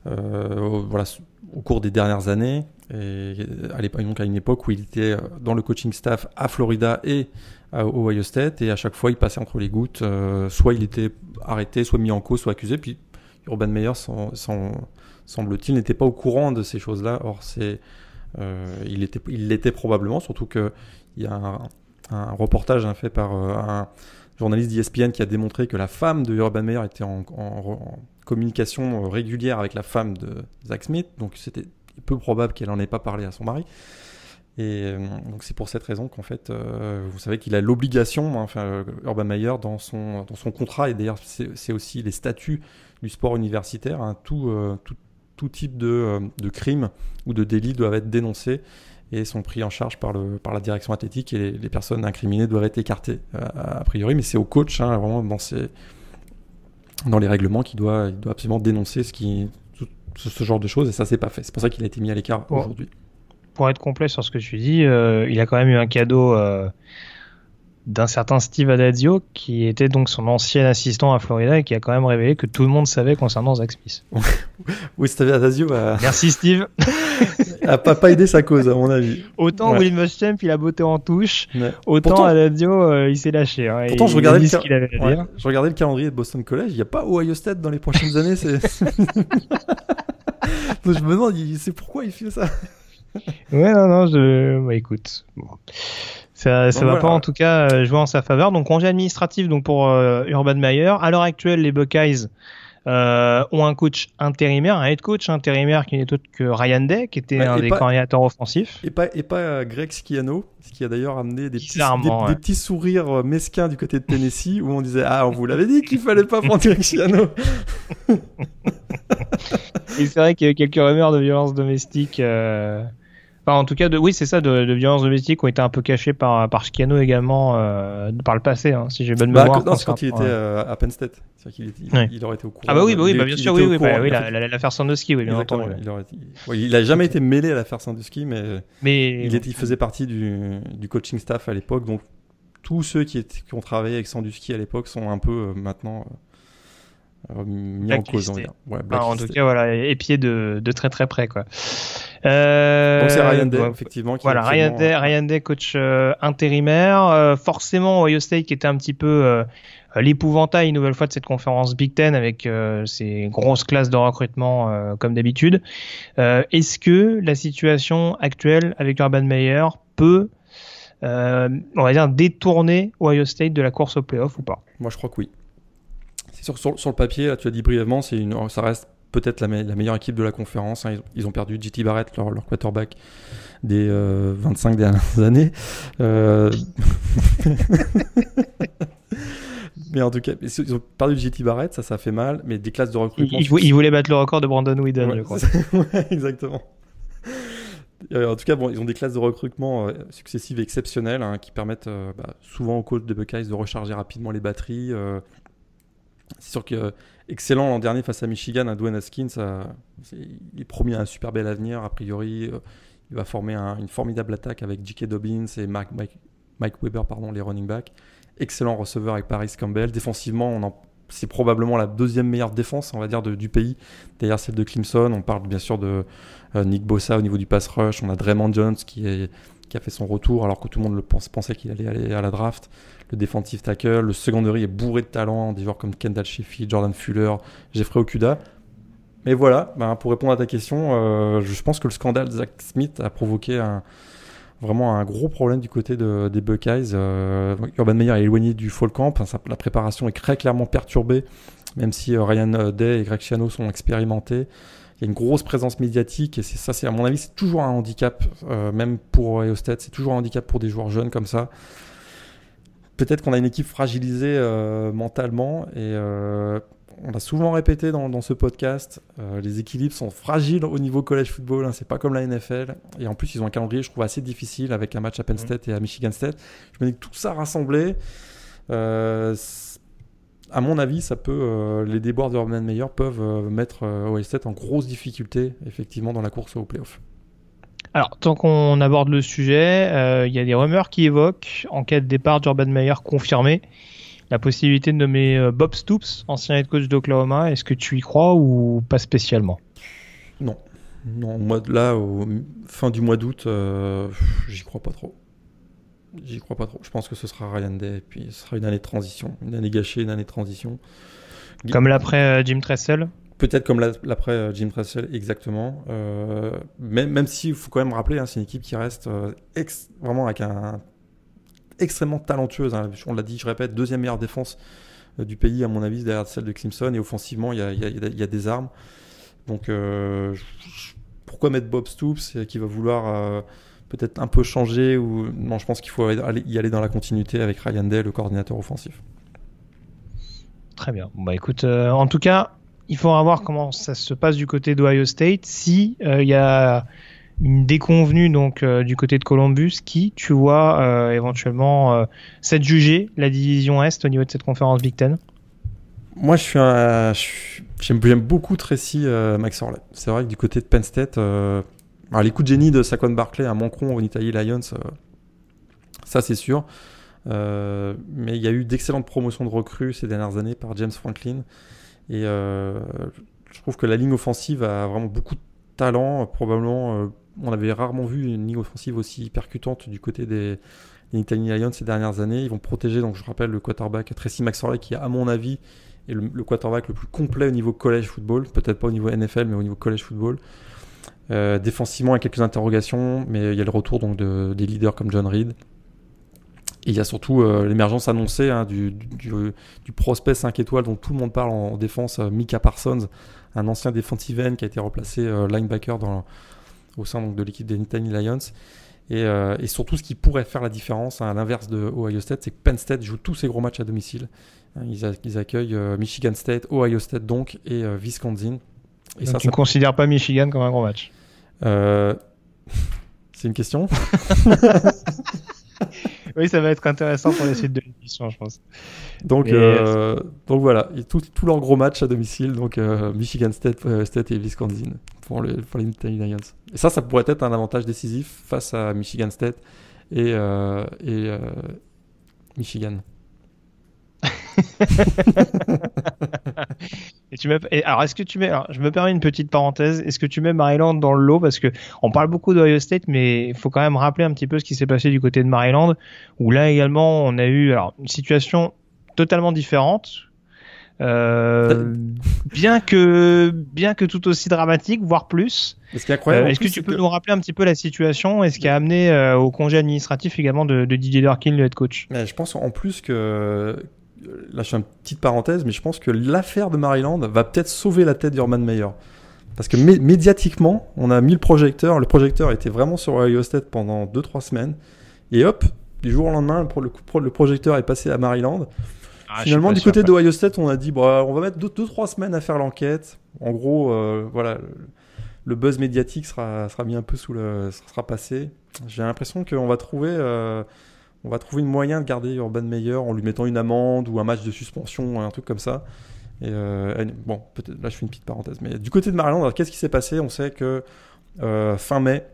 au, cours des dernières années. À, à une époque où il était dans le coaching staff à Florida et au Ohio State et à chaque fois il passait entre les gouttes. Soit il était arrêté, soit mis en cause, soit accusé. Urban Meyer, semble-t-il, n'était pas au courant de ces choses-là. Or, c'est, euh, il était, il l'était probablement, surtout que il y a un, reportage hein, fait par euh, un journaliste d'ESPN qui a démontré que la femme de Urban Meyer était en, communication régulière avec la femme de Zach Smith, donc c'était peu probable qu'elle n'en ait pas parlé à son mari. Et euh, donc c'est pour cette raison qu'en fait, euh, vous savez qu'il a l'obligation, hein, enfin Urban Meyer dans son dans son contrat et d'ailleurs c'est aussi les statuts du sport universitaire, hein, tout, euh, tout, tout type de, de crime ou de délit doivent être dénoncés et sont pris en charge par le par la direction athlétique et les, les personnes incriminées doivent être écartées a, a priori, mais c'est au coach hein, vraiment dans ses dans les règlements qu'il doit il doit absolument dénoncer ce qui ce, ce genre de choses et ça c'est pas fait. C'est pour ça qu'il a été mis à l'écart bon. aujourd'hui pour être complet sur ce que tu dis, euh, il a quand même eu un cadeau euh, d'un certain Steve Adazio, qui était donc son ancien assistant à Florida et qui a quand même révélé que tout le monde savait concernant Zach Smith. oui, Steve Adazio a... Merci Steve. a pas, pas aidé sa cause, à mon avis. Autant ouais. Will Muschamp, il a botté en touche, ouais. autant Pourtant... Adazio, euh, il s'est lâché. Hein, Pourtant, je regardais, le... avait à dire. je regardais le calendrier de Boston College, il n'y a pas Ohio State dans les prochaines années. Donc, je me demande, c'est pourquoi il fait ça ouais, non, non, je. Bah, écoute. Bon. Ça, ça donc, va voilà. pas en tout cas euh, jouer en sa faveur. Donc congé administratif donc pour euh, Urban Meyer. À l'heure actuelle, les Buckeyes euh, ont un coach intérimaire, un head coach intérimaire qui n'est autre que Ryan Day, qui était ouais, un des pas, coordinateurs offensifs. Et pas, et pas Greg Schiano, ce qui a d'ailleurs amené des petits, des, ouais. des, petits sourires mesquins du côté de Tennessee où on disait Ah, on vous l'avait dit qu'il fallait pas prendre Greg Schiano. et c'est vrai qu'il y a eu quelques rumeurs de violence domestique. Euh Enfin, en tout cas, de, oui, c'est ça, de, de violences domestiques ont été un peu cachées par, par Schiano également euh, par le passé, hein, si j'ai bonne bah, mémoire. Non, c'est quand il était euh, à Penn State. Il, était, il, ouais. il, aurait été au courant. Ah bah oui, bah oui, bah bien sûr, oui, oui, bah, oui, l'affaire Sandusky, oui, bien entendu. Il, aurait, ouais, il a jamais été mêlé à l'affaire Sandusky, mais, mais il, était, il faisait partie du, du coaching staff à l'époque, donc tous ceux qui, étaient, qui ont travaillé avec Sandusky à l'époque sont un peu euh, maintenant mis en cause. Ouais, en tout cas, voilà, épié de, de très très près, quoi. Euh, Donc c'est Ryan Day, effectivement. Qui voilà, Ryan Day, Ryan Day, coach euh, intérimaire. Euh, forcément, Ohio State qui était un petit peu l'épouvantail une nouvelle fois de cette conférence Big Ten avec ces grosses classes de recrutement comme d'habitude. Est-ce que la situation actuelle avec Urban Meyer peut, on va dire, détourner Ohio State de la course au playoff ou pas? Moi, je crois que oui. Sur, sur, le papier, là, tu as dit brièvement, une, ça reste peut-être la, meilleure équipe de la conférence. Hein. Ils, ont perdu JT Barrett, leur, quarterback, des 25 euh, dernières années. Euh, mais en tout cas, ils ont perdu JT Barrett, ça, ça fait mal. Mais des classes de recrutement. Ils, voulaient battre le record de Brandon Whedon, je crois. exactement. En tout cas, bon, ils ont des classes de recrutement euh, successives exceptionnelles hein, qui permettent bah, souvent aux coachs de Buckeyes de recharger rapidement les batteries. C'est sûr que excellent l'an dernier face à Michigan, à Dwayne Haskins. il est promis un super bel avenir. A priori, euh, il va former une formidable attaque avec J.K. Dobbins et Mike, Weber, pardon, les running backs. Excellent receveur avec Paris Campbell. Défensivement, c'est probablement la deuxième meilleure défense, on va dire, du pays, derrière celle de Clemson. On parle bien sûr de euh, Nick Bossa au niveau du pass rush. On a Draymond Jones qui, a fait son retour alors que tout le monde pensait qu'il allait aller à la draft le defensive tackle, le secondary est bourré de talent, des joueurs comme Kendall Sheffield, Jordan Fuller, Jeffrey Okuda. Mais voilà, ben, pour répondre à ta question, euh, je pense que le scandale Zach Smith a provoqué vraiment un gros problème du côté des Buckeyes. Euh, Urban Meyer est éloigné du fall camp, la préparation est très clairement perturbée, même si euh, Ryan Day et Greg Schiano sont expérimentés. Il y a une grosse présence médiatique et ça, à mon avis, c'est toujours un handicap, même pour State, c'est toujours un handicap pour des joueurs jeunes comme ça peut-être qu'on a une équipe fragilisée euh, mentalement et euh, on a souvent répété dans, ce podcast, euh, les équilibres sont fragiles au niveau college football, hein, c'est pas comme la NFL. Et en plus, ils ont un calendrier, je trouve, assez difficile avec un match à Penn State et à Michigan State. Je me dis que tout ça rassemblé, à mon avis, ça peut, les déboires de Urban Meyer peuvent mettre Ohio State en grosse difficulté, effectivement, dans la course au playoff. Alors, tant qu'on aborde le sujet, euh, il y a des rumeurs qui évoquent, en cas de départ d'Urban Meyer confirmé, la possibilité de nommer euh, Bob Stoops, ancien head coach d'Oklahoma. Est-ce que tu y crois ou pas spécialement? Non. Non, moi, là, au fin du mois d'août, euh, j'y crois pas trop. J'y crois pas trop. Je pense que ce sera Ryan Day, et puis ce sera une année de transition. Une année gâchée, une année de transition. Comme l'après Jim Tressel? Peut-être comme l'après euh, Jim Tressel, exactement. Euh, même même s'il faut quand même rappeler, hein, c'est une équipe qui reste euh, vraiment avec un, extrêmement talentueuse. Hein. On l'a dit, je répète, deuxième meilleure défense du pays, à mon avis, derrière celle de Clemson. Et offensivement, il y a, des armes. Donc, pourquoi mettre Bob Stoops qui va vouloir peut-être un peu changer. Non, je pense qu'il faut y aller dans la continuité avec Ryan Day, le coordinateur offensif. Très bien. Bah écoute, en tout cas, il faudra voir comment ça se passe du côté d'Ohio State. Si il euh, y a une déconvenue donc euh, du côté de Columbus, qui tu vois euh, éventuellement s'adjuger la division Est au niveau de cette conférence Big Ten Moi, je suis j'aime beaucoup Tracy Max Orley. C'est vrai que du côté de Penn State, les coups de génie de Saquon Barkley à Moncron au Italy Lions, ça c'est sûr. mais il y a eu d'excellentes promotions de recrues ces dernières années par James Franklin. Et euh, je trouve que la ligne offensive a vraiment beaucoup de talent. Probablement, euh, on avait rarement vu une ligne offensive aussi percutante du côté des, des Lions ces dernières années. Ils vont protéger, donc je rappelle, le quarterback Tracy McSorley, qui, à mon avis, est le, quarterback le plus complet au niveau college football. Peut-être pas au niveau NFL, mais au niveau college football. Euh, défensivement, il y a quelques interrogations, mais il y a le retour donc, de, des leaders comme John Reed. Et il y a surtout euh, l'émergence annoncée hein, du, du, prospect 5 étoiles dont tout le monde parle en, défense, euh, Mika Parsons, un ancien defensive end qui a été replacé euh, linebacker dans, au sein donc, de l'équipe des Nittany Lions. Et, et, surtout, ce qui pourrait faire la différence, hein, à l'inverse de Ohio State, c'est que Penn State joue tous ses gros matchs à domicile. Hein, ils, ils, accueillent Michigan State, Ohio State donc, et Wisconsin. Et ça, tu ne considères pas Michigan comme un gros match? C'est une question? oui, ça va être intéressant pour les suite de l'émission, je pense. Donc, euh, donc voilà, tous leurs gros matchs à domicile, donc euh, Michigan State, euh, State et Wisconsin pour, le, pour les Lions. Et ça, ça pourrait être un avantage décisif face à Michigan State et, et Michigan. et tu mets, alors, est-ce que tu mets, alors, je me permets une petite parenthèse, est-ce que tu mets Maryland dans le lot parce que on parle beaucoup d'Ohio State, mais il faut quand même rappeler un petit peu ce qui s'est passé du côté de Maryland, où là également on a eu alors une situation totalement différente. Euh, bien que bien que tout aussi dramatique, voire plus. Est-ce euh, que tu peux nous rappeler un petit peu la situation et ce qui a amené euh, au congé administratif également de, de Didier Durkin, le head coach? Je pense en plus que là je fais une petite parenthèse, mais je pense que l'affaire de Maryland va peut-être sauver la tête d'Urban Meyer. Parce que médiatiquement, on a mis le projecteur. Le projecteur était vraiment sur Ohio State pendant 2-3 semaines. Et hop, du jour au lendemain, le, le projecteur est passé à Maryland. Ah, Finalement, du côté d'Ohio State, on a dit bah, on va mettre 2-3 semaines à faire l'enquête. En gros, euh, voilà, le, buzz médiatique sera, sera mis un peu sous le. sera passé. J'ai l'impression qu'on va trouver. Euh, on va trouver une moyen de garder Urban Meyer en lui mettant une amende ou un match de suspension, un truc comme ça. Euh, bon, là je fais une petite parenthèse, mais du côté de Maryland, qu'est-ce qui s'est passé? On sait que euh, fin mai,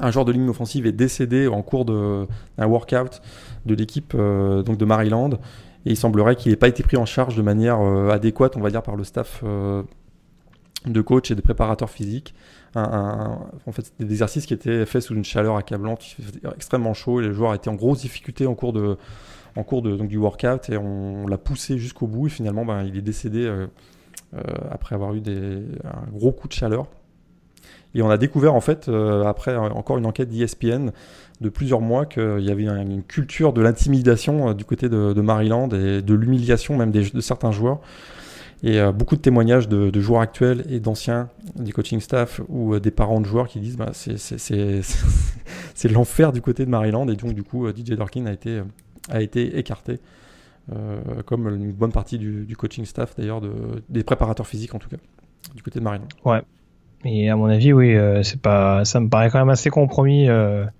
un joueur de ligne offensive est décédé en cours d'un workout de l'équipe euh, donc de Maryland, et il semblerait qu'il n'ait pas été pris en charge de manière adéquate, on va dire, par le staff de coach et de préparateurs physiques en fait, des exercices qui étaient faits sous une chaleur accablante, extrêmement chaud et les joueurs étaient en grosse difficulté en cours, de, en cours de, donc, du workout et on, l'a poussé jusqu'au bout et finalement ben, il est décédé euh, euh, après avoir eu des, un gros coup de chaleur. Et on a découvert en fait, euh, après encore une enquête d'ESPN de plusieurs mois, qu'il y avait une, culture de l'intimidation du côté de, Maryland et de l'humiliation même de certains joueurs. Et euh, beaucoup de témoignages de, de joueurs actuels et d'anciens du coaching staff ou euh, des parents de joueurs qui disent bah, c'est l'enfer du côté de Maryland. Et donc, du coup, euh, DJ Dorkin a été, a été écarté, comme une bonne partie du, du coaching staff, d'ailleurs, de, des préparateurs physiques en tout cas, du côté de Maryland. Ouais. Et à mon avis, oui, c'est pas, ça me paraît quand même assez compromis. le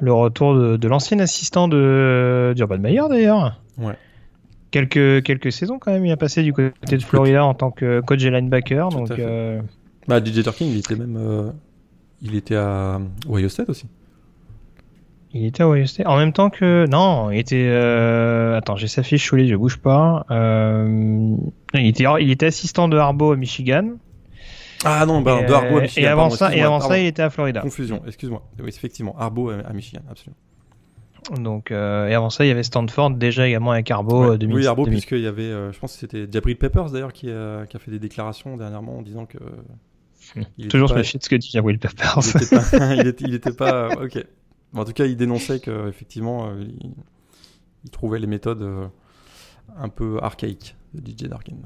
retour de, de l'ancien assistant de d'Urban Meyer d'ailleurs. Ouais quelques, quelques saisons quand même. Il a passé du côté de Florida en tant que coach et linebacker. donc, euh... bah, DJ Turkin, il était même. Euh, il était à Ohio State aussi. Il était à Ohio State. En même temps que. Non, il était. Euh... Attends, j'ai sa fiche sous les yeux, bouge pas. Euh... Il, était, il était assistant de Harbaugh à Michigan. Ah non, bah, de Harbaugh à Michigan. Et avant, ça, et avant ça, il était à Florida. Confusion, excuse-moi. Oui, effectivement, Harbaugh à Michigan, absolument. Donc, euh, et avant ça, il y avait Stanford déjà également avec Arbo. 2000, oui, Arbo, puisqu'il y avait, euh, je pense que c'était Jabril Peppers d'ailleurs qui, a fait des déclarations dernièrement en disant que. Il Toujours sur le de ce que dit Jabril Peppers. Il était pas. ok. en tout cas, il dénonçait qu'effectivement, euh, il, il, trouvait les méthodes un peu archaïques de DJ Darkin.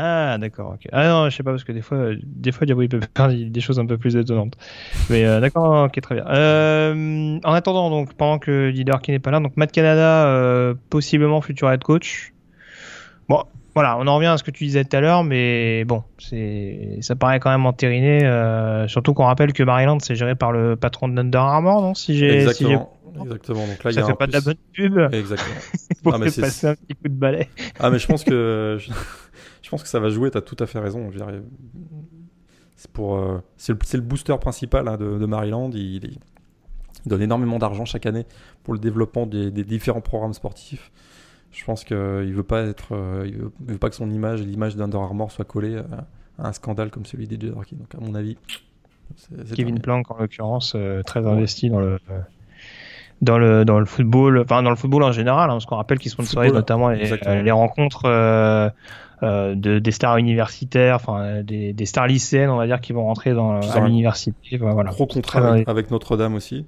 Ah, d'accord. ok. Ah non, je sais pas parce que des fois, des fois, Diablo il peut faire des choses un peu plus étonnantes. Mais euh, d'accord, ok, très bien. Euh, en attendant, donc pendant que leader qui n'est pas là, donc Matt Canada, euh, possiblement futur head coach. Bon, voilà, on en revient à ce que tu disais tout à l'heure, mais bon, c'est, ça paraît quand même entériné. surtout qu'on rappelle que Maryland c'est géré par le patron de Under Armour, non Si j'ai, Exactement. Exactement. Donc là, ça il y a fait pas de la bonne pub. Exactement. Pour ah, mais passer un petit coup de balai. ah, mais je pense que je pense que ça va jouer, tu as tout à fait raison. C'est pour, euh, c'est le, le, booster principal hein, de, Maryland. Il, donne énormément d'argent chaque année pour le développement des, différents programmes sportifs. Je pense qu'il ne veut pas être, euh, il veut, pas que son image, l'image d'Under Armour soit collée à, un scandale comme celui des Dorky. Donc à mon avis, Kevin Plank en l'occurrence, euh, très investi dans le dans le dans le football, enfin dans le football en général, hein, parce qu'on rappelle qu'ils sponsorisent notamment les, les, rencontres euh, de, des stars universitaires, enfin des, des, stars lycéennes, on va dire, qui vont rentrer dans, à l'université. Voilà. Gros contrat avec, Notre-Dame aussi.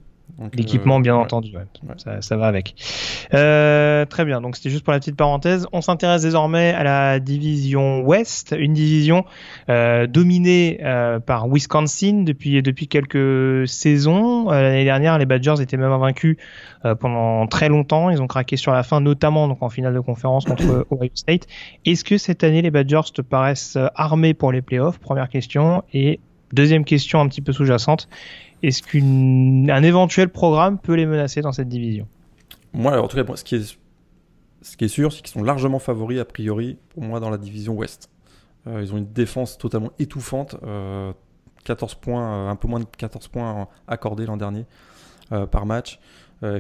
L'équipement, euh, bien entendu, Ça, ça, va avec. Euh, très bien, donc c'était juste pour la petite parenthèse. On s'intéresse désormais à la division Ouest, une division euh, dominée par Wisconsin depuis, depuis quelques saisons. L'année dernière, les Badgers étaient même invaincus pendant très longtemps. Ils ont craqué sur la fin, notamment donc en finale de conférence contre Ohio State. Est-ce que cette année, les Badgers te paraissent armés pour les playoffs? Première question. Et deuxième question un petit peu sous-jacente. Est-ce qu'un éventuel programme peut les menacer dans cette division? Moi, en tout cas, ce qui est, sûr, c'est qu'ils sont largement favoris, a priori, pour moi, dans la division Ouest. Euh, ils ont une défense totalement étouffante. 14 euh, points, euh, un peu moins de 14 points accordés l'an dernier par match.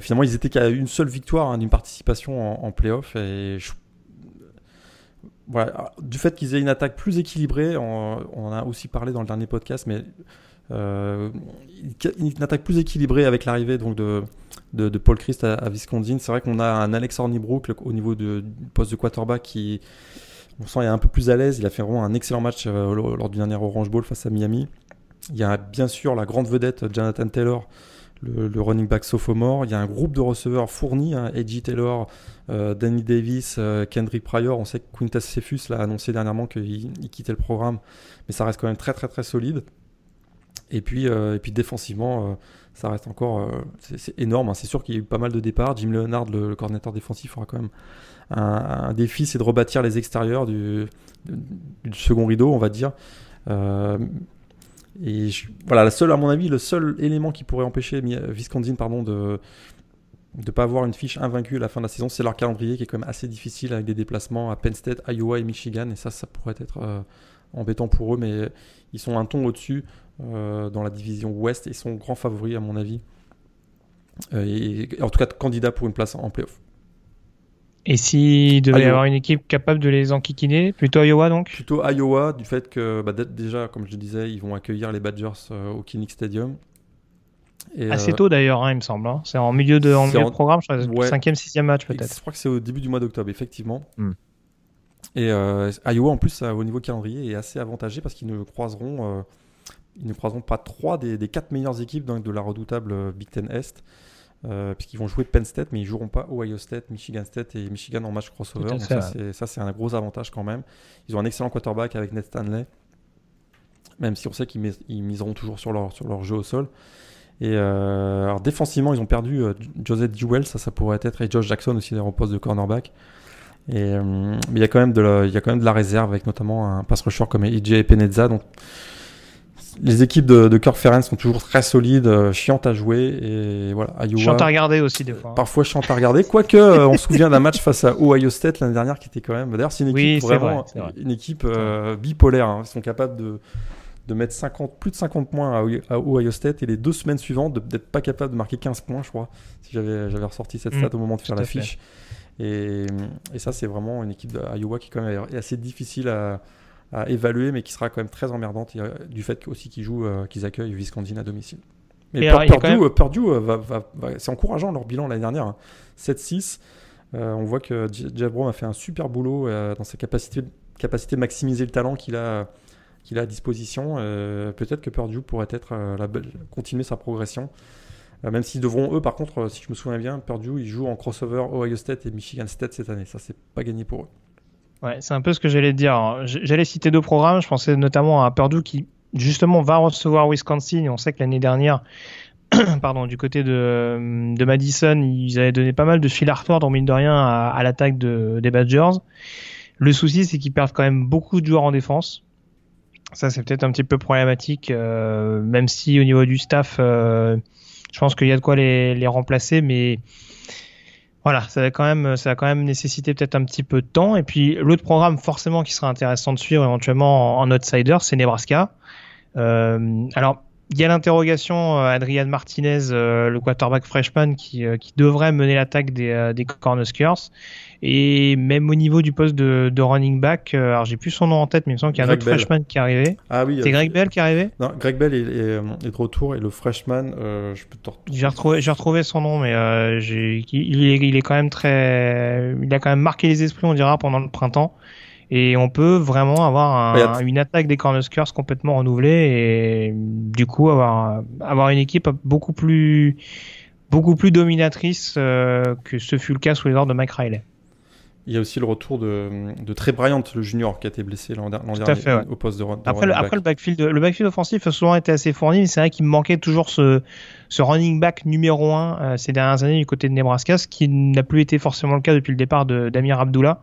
finalement, ils étaient qu'à une seule victoire hein, d'une participation en, en playoff. Voilà, du fait qu'ils aient une attaque plus équilibrée, on, en a aussi parlé dans le dernier podcast, mais euh, une attaque plus équilibrée avec l'arrivée donc de, Paul Christ à, Wisconsin. C'est vrai qu'on a un Alexander Brook au niveau du poste de quarterback qui, on sent, est un peu plus à l'aise. Il a fait vraiment un excellent match euh, lors du dernier Orange Bowl face à Miami. Il y a bien sûr la grande vedette Jonathan Taylor, le, running back sophomore. Il y a un groupe de receveurs fournis, hein, Edgy Taylor, euh, Danny Davis, euh, Kendrick Pryor. On sait que Quintus Cephus l'a annoncé dernièrement qu'il quittait le programme, mais ça reste quand même très très très solide. Et puis, et puis défensivement, ça reste encore c'est énorme. Hein. C'est sûr qu'il y a eu pas mal de départs. Jim Leonard, le, coordinateur défensif, aura quand même un, défi, c'est de rebâtir les extérieurs du, second rideau, on va dire. Euh, et voilà, la seule, à mon avis, le seul élément qui pourrait empêcher Wisconsin pardon, de ne pas avoir une fiche invaincue à la fin de la saison, c'est leur calendrier qui est quand même assez difficile avec des déplacements à Penn State, Iowa et Michigan. Et ça, ça pourrait être euh, embêtant pour eux, mais ils sont un ton au-dessus euh, dans la division Ouest et sont grands favoris à mon avis. et, en tout cas, candidats pour une place en playoff. Et s'il devait y avoir une équipe capable de les enquiquiner, plutôt Iowa donc? Plutôt Iowa, du fait que bah, déjà, comme je disais, ils vont accueillir les Badgers euh, au Kinnick Stadium. Et, Assez euh, tôt d'ailleurs, hein, il me semble. Hein. C'est en milieu de, en milieu de programme, je crois, ouais. cinquième, sixième match peut-être. Je crois que c'est au début du mois d'octobre, effectivement. Hmm. Et euh, Iowa, en plus, au niveau calendrier, est assez avantagé parce qu'ils ne croiseront, ils ne croiseront pas trois des, des quatre meilleures équipes donc, de la redoutable Big Ten Est. Euh, puisqu'ils vont jouer Penn State, mais ils joueront pas Ohio State, Michigan State et Michigan en match crossover. Donc ça, c'est un gros avantage quand même. Ils ont un excellent quarterback avec Ned Stanley, même si on sait qu'ils miseront toujours sur leur, sur leur jeu au sol. Et euh, alors défensivement, ils ont perdu euh, Joseph Duell, ça, ça pourrait être, et Josh Jackson aussi, en poste de cornerback. Et, mais il y, a quand même de la, il y a quand même de la réserve avec notamment un pass rusher comme EJ Penezza. Donc les équipes de, de Kirk Ferentz sont toujours très solides, euh, chiantes à jouer et voilà. Iowa, chiantes à regarder aussi des fois. Hein. Parfois chiantes à regarder, quoique euh, on se souvient d'un match face à Ohio State l'année dernière qui était quand même. D'ailleurs, c'est une équipe vraiment une équipe euh, bipolaire. Hein. Ils sont capables de de mettre 50, plus de 50 points à, Ohio State et les deux semaines suivantes d'être pas capable de marquer 15 points, je crois, si j'avais j'avais ressorti cette mm. stat au moment de faire la fiche. Et, et, ça, c'est vraiment une équipe d'Iowa qui quand même est assez difficile à à évaluer, mais qui sera quand même très emmerdante du fait aussi qu'ils jouent, euh, qu'ils accueillent Wisconsin à domicile. Mais Purdue, euh, va, va, c'est encourageant leur bilan l'année dernière. 7-6. Hein. Euh, on voit que Jeff a fait un super boulot dans sa capacité, capacité de maximiser le talent qu'il a, qu'il a à disposition. Peut-être que Purdue pourrait être la, continuer sa progression. même s'ils devront, eux, par contre, si je me souviens bien, Purdue, ils jouent en crossover Ohio State et Michigan State cette année. Ça, c'est pas gagné pour eux. Ouais, c'est un peu ce que j'allais dire. J'allais citer deux programmes. Je pensais notamment à Purdue qui, justement, va recevoir Wisconsin. on sait que l'année dernière, pardon, du côté de, Madison, ils avaient donné pas mal de fil à retordre, mine de rien, à, l'attaque de, des Badgers. Le souci, c'est qu'ils perdent quand même beaucoup de joueurs en défense. Ça, c'est peut-être un petit peu problématique, euh, même si au niveau du staff, euh, je pense qu'il y a de quoi les, les remplacer, mais voilà, ça va quand même, ça quand même nécessiter peut-être un petit peu de temps. Et puis l'autre programme forcément qui sera intéressant de suivre éventuellement en, outsider, c'est Nebraska. Euh, alors il y a l'interrogation euh, Adrian Martinez, euh, le quarterback freshman, qui, qui devrait mener l'attaque des, des Cornhuskers. Et même au niveau du poste de, de running back, alors j'ai plus son nom en tête, mais il me semble qu'il y a un autre freshman qui est arrivé. Ah oui. C'est Greg Bell qui est arrivé Non, Greg Bell est, est, de retour et le freshman, je peux te J'ai retrouvé, j'ai retrouvé son nom, mais j'ai, il, est, il est quand même très, il a quand même marqué les esprits, on dira, pendant le printemps et on peut vraiment avoir une attaque des Cornhuskers complètement renouvelée et du coup avoir avoir une équipe beaucoup plus beaucoup plus dominatrice euh, que ce fut le cas sous les ordres de Mike Riley. Il y a aussi le retour de, de Trey Bryant, le junior, qui a été blessé l'an dernier au poste de, de après, le, après le backfield, le backfield offensif a souvent été assez fourni, mais c'est vrai qu'il me manquait toujours ce, ce running back numéro 1 euh, ces dernières années du côté de Nebraska, ce qui n'a plus été forcément le cas depuis le départ d'Amir Abdullah.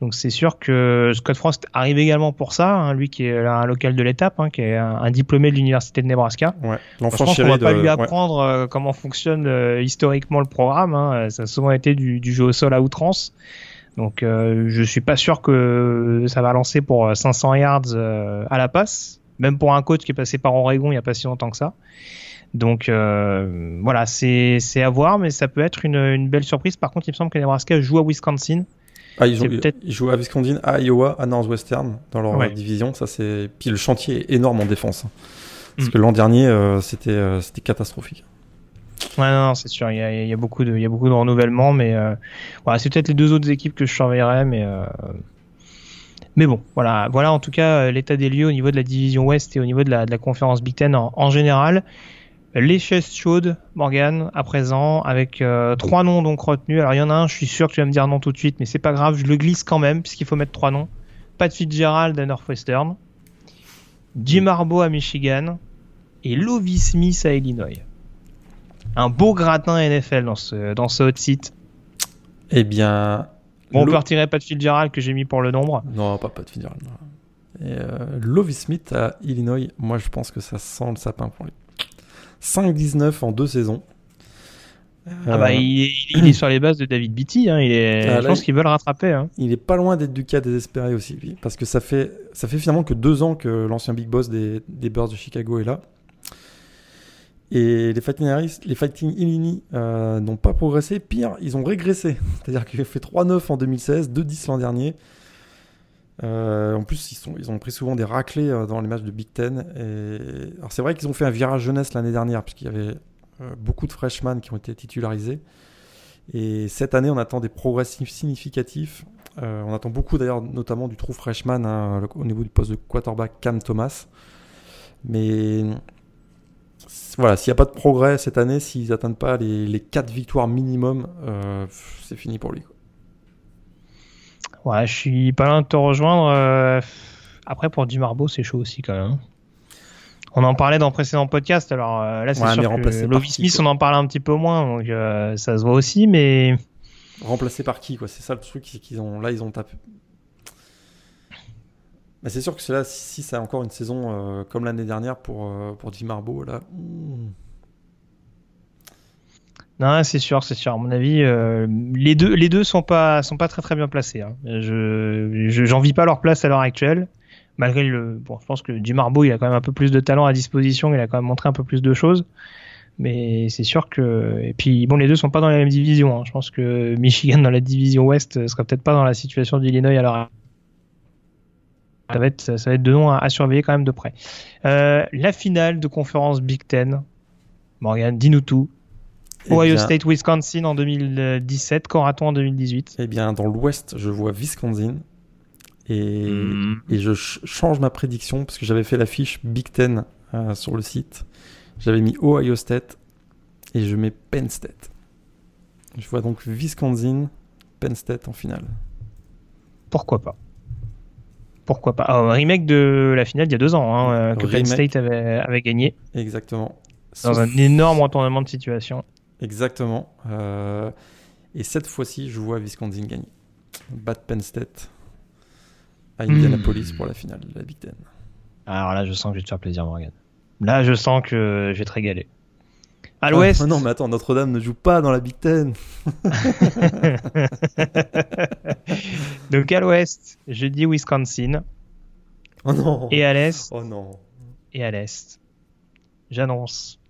Donc c'est sûr que Scott Frost arrive également pour ça, hein, lui qui est un local de l'étape, hein, qui est un, diplômé de l'université de Nebraska. Ouais. L'enfant on va pas lui apprendre euh, comment fonctionne euh, historiquement le programme. Hein. Ça a souvent été du, jeu au sol à outrance. Donc euh, je suis pas sûr que ça va lancer pour 500 yards euh, à la passe, même pour un coach qui est passé par Oregon il y a pas si longtemps que ça. Donc voilà, c'est à voir, mais ça peut être une, une belle surprise. Par contre, il me semble que Nebraska joue à Wisconsin. Ah, ils, ont, ils jouent à Wisconsin, à Iowa, à Northwestern dans leur division. Ça, c'est. Puis le chantier est énorme en défense. Hein. Parce mm. que l'an dernier, euh, c'était euh, c'était catastrophique. Ouais, non, c'est sûr. Il y, a, beaucoup de il y a beaucoup de renouvellement, mais euh, voilà, c'est peut-être les deux autres équipes que je surveillerais, mais. Euh, mais bon, voilà, voilà en tout cas l'état des lieux au niveau de la division Ouest et au niveau de la, conférence Big Ten en, en général les chaises chaudes, Morgan, à présent, avec euh, trois noms donc retenus. Alors il y en a un, je suis sûr que tu vas me dire non tout de suite, mais c'est pas grave, je le glisse quand même, puisqu'il faut mettre trois noms. Pat Fitzgerald à Northwestern, Jim Harbaugh à Michigan, et Lovie Smith à Illinois. Un beau gratin NFL dans ce, dans ce hot site. Eh bien... Bon, on peut retirer Pat Fitzgerald que j'ai mis pour le nombre. Non, pas Pat Fitzgerald. Et euh, Lovie Smith à Illinois, moi je pense que ça sent le sapin pour lui. 5-19 en deux saisons. Ah bah, il, est, sur les bases de David Beatty. Hein. Il est, ah, je pense qu'ils veulent rattraper. Hein. Il est pas loin d'être du cas désespéré aussi, lui, parce que ça fait, ça fait finalement que deux ans que l'ancien big boss des, des Bears de Chicago est là. Et les Fighting, les Fighting Illini euh, n'ont pas progressé. Pire, ils ont régressé. C'est-à-dire qu'ils ont fait 3-9 en 2016, 2-10 l'an dernier. Euh, en plus, ils, ont pris souvent des raclés euh, dans les matchs de Big Ten. Alors c'est vrai qu'ils ont fait un virage jeunesse l'année dernière, puisqu'il y avait beaucoup de freshmen qui ont été titularisés. Et cette année, on attend des progrès significatifs. on attend beaucoup d'ailleurs, notamment du trou freshman hein, au niveau du poste de quarterback Cam Thomas. Mais voilà, s'il n'y a pas de progrès cette année, s'ils n'atteignent pas les, les 4 victoires minimum, c'est fini pour lui. Ouais, je suis pas loin de te rejoindre. Euh, après, pour du Marbeau, c'est chaud aussi quand même. On en parlait dans le précédent podcast. Alors euh, là, c'est sûr que Lovis Smith, on en parle un petit peu moins, donc euh, ça se voit aussi, mais remplacé par qui quoi? C'est ça le truc qu'ils ont. Là, ils ont tapé. Mais c'est sûr que là, si, c'est encore une saison comme l'année dernière pour pour Di Marbeau, là. Hmm. Non, c'est sûr, c'est sûr. À mon avis, euh, les deux, les deux sont pas, sont pas très très bien placés. Hein. Je, pas leur place à l'heure actuelle, malgré le. Bon, je pense que Marbeau, il a quand même un peu plus de talent à disposition, il a quand même montré un peu plus de choses. Mais c'est sûr que. Et puis, bon, les deux sont pas dans la même division. Hein. Je pense que Michigan dans la division Ouest sera peut-être pas dans la situation d'Illinois à l'heure ça va, être, ça va être deux noms à, surveiller quand même de près. Euh, la finale de conférence Big Ten. Morgan, dis-nous tout. Eh Ohio State, Wisconsin en 2017, Coraton en 2018. Eh bien, dans l'Ouest, je vois Wisconsin. Et, hmm. et je change ma prédiction parce que j'avais fait la fiche Big Ten euh, sur le site. J'avais mis Ohio State et je mets Penn State. Je vois donc Wisconsin, Penn State en finale. Pourquoi pas? Pourquoi pas Un remake de la finale il y a deux ans, hein, euh, que Penn State avait, avait, gagné. Exactement. Dans un énorme retournement de situation. Exactement. Euh, et cette fois-ci, je vois Wisconsin gagner. Bat Penn State à Indianapolis pour la finale de la Big Ten. Alors là, je sens que je vais te faire plaisir, Morgan. Là, je sens que je vais te régaler. À l'ouest. non, mais attends, Notre-Dame ne joue pas dans la Big Ten. Donc à l'ouest, je dis Wisconsin. Oh non. Et à l'est. Oh non. Et à l'est, j'annonce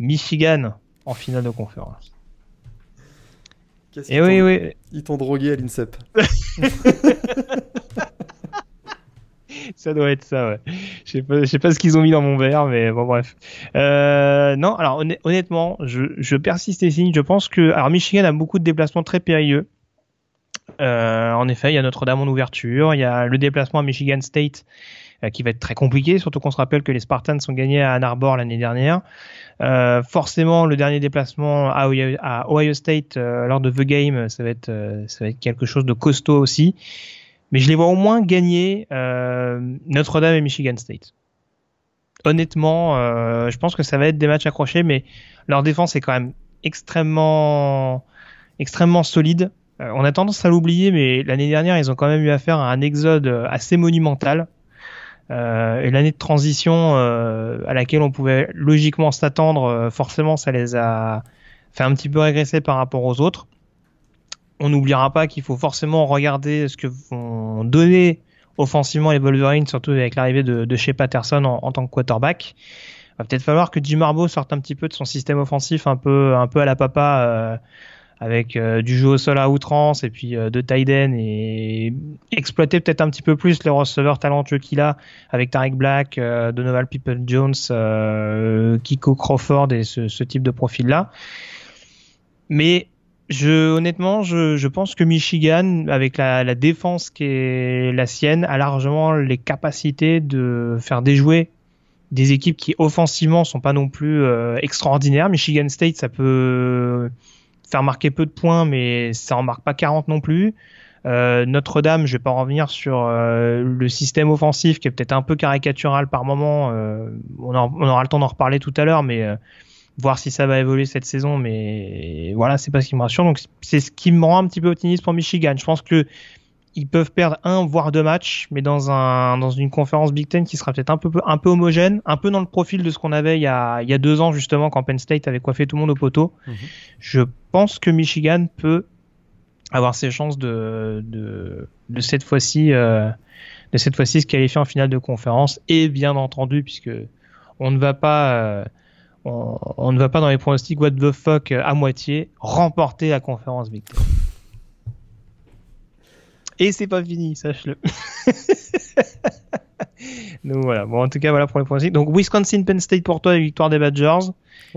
Michigan en finale de conférence. Et oui, oui. Ils t'ont drogué à l'INSEP. ça doit être ça, ouais. Je sais pas, sais pas ce qu'ils ont mis dans mon verre, mais bon, bref. Euh, non, alors honnêtement, je, je persiste et signe. Je pense que, alors Michigan a beaucoup de déplacements très périlleux. Euh, en effet, il y a Notre-Dame en ouverture, il y a le déplacement à Michigan State euh, qui va être très compliqué, surtout qu'on se rappelle que les Spartans sont gagnés à Ann Arbor l'année dernière. Euh, forcément, le dernier déplacement à Ohio, State euh, lors de The Game, ça va être euh, ça va être quelque chose de costaud aussi. Mais je les vois au moins gagner Notre-Dame et Michigan State. Honnêtement, je pense que ça va être des matchs accrochés, mais leur défense est quand même extrêmement extrêmement solide. on a tendance à l'oublier, mais l'année dernière, ils ont quand même eu affaire à un exode assez monumental. Euh, et l'année de transition euh, à laquelle on pouvait logiquement s'attendre, euh, forcément, ça les a fait un petit peu régresser par rapport aux autres. On n'oubliera pas qu'il faut forcément regarder ce que vont donner offensivement les Wolverines, surtout avec l'arrivée de, de chez Patterson en, tant que quarterback. Va peut-être falloir que Jim Harbaugh sorte un petit peu de son système offensif un peu, un peu à la papa avec du jeu au sol à outrance et puis de tight et exploiter peut-être un petit peu plus les receveurs talentueux qu'il a avec Tarek Black, Donovan People-Jones, Kiko Crawford et ce, ce type de profil-là. Mais je, honnêtement, je, je, pense que Michigan, avec la, la, défense qui est la sienne, a largement les capacités de faire déjouer des équipes qui offensivement sont pas non plus euh, extraordinaires. Michigan State, ça peut faire marquer peu de points, mais ça en marque pas 40 non plus. Euh, Notre-Dame, je vais pas revenir sur euh, le système offensif qui est peut-être un peu caricatural par moment. Euh, on, on, aura le temps d'en reparler tout à l'heure, mais voir si ça va évoluer cette saison, mais voilà, c'est pas ce qui me rassure. Donc c'est ce qui me rend un petit peu optimiste pour Michigan. Je pense que ils peuvent perdre un voire deux matchs, mais dans un dans une conférence Big Ten qui sera peut-être un peu un peu homogène, un peu dans le profil de ce qu'on avait il y a il y a deux ans justement quand Penn State avait coiffé tout le monde au poteau. Mhm. Je pense que Michigan peut avoir ses chances de de, de cette fois-ci euh, de cette fois-ci se qualifier en finale de conférence et bien entendu puisque on ne va pas euh, on, ne va pas dans les pronostics what the fuck euh, à moitié, remporter la conférence Big Et c'est pas fini, sache-le. Donc voilà. Bon, en tout cas, voilà pour les pronostics. Donc Wisconsin, Penn State pour toi avec victoire des Badgers.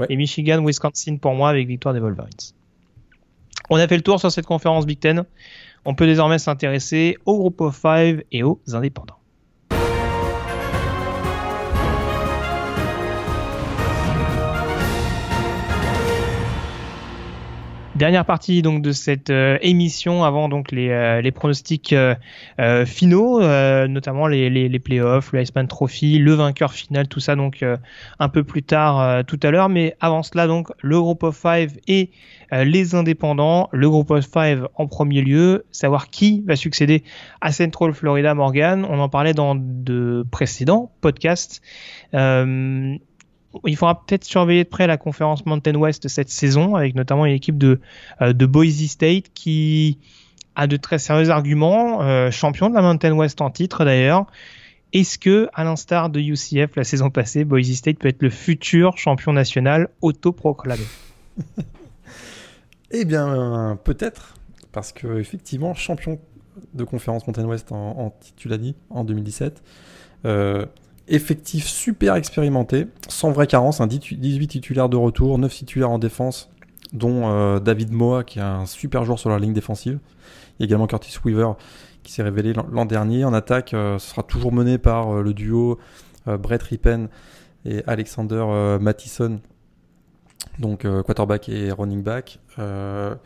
Et Michigan, Wisconsin pour moi avec victoire des Wolverines. On a fait le tour sur cette conférence Big Ten. On peut désormais s'intéresser au groupe of five et aux indépendants. Dernière partie donc de cette euh, émission avant donc les, euh, pronostics euh, finaux, notamment les, les, les playoffs, le Iceman Trophy, le vainqueur final, tout ça donc un peu plus tard tout à l'heure. Mais avant cela donc le groupe of five et les indépendants. Le groupe of five en premier lieu, savoir qui va succéder à Central Florida Morgan. On en parlait dans de précédents podcasts. Il faudra peut-être surveiller de près la conférence Mountain West cette saison, avec notamment une équipe de, euh, de Boise State qui a de très sérieux arguments, euh, champion de la Mountain West en titre d'ailleurs. Est-ce que, à l'instar de UCF la saison passée, Boise State peut être le futur champion national autoproclamé? Eh bien, peut-être, parce que effectivement, champion de conférence Mountain West en, tu l'as dit, en 2017. Euh, effectif super expérimenté, sans vraie carence, un 18 titulaires de retour, 9 titulaires en défense, dont euh, David Moa qui est un super joueur sur la ligne défensive. Il y a également Curtis Weaver qui s'est révélé l'an dernier. En attaque, euh, ce sera toujours mené par euh, le duo Brett Rippen et Alexander Mattison, donc quarterback et running back. ce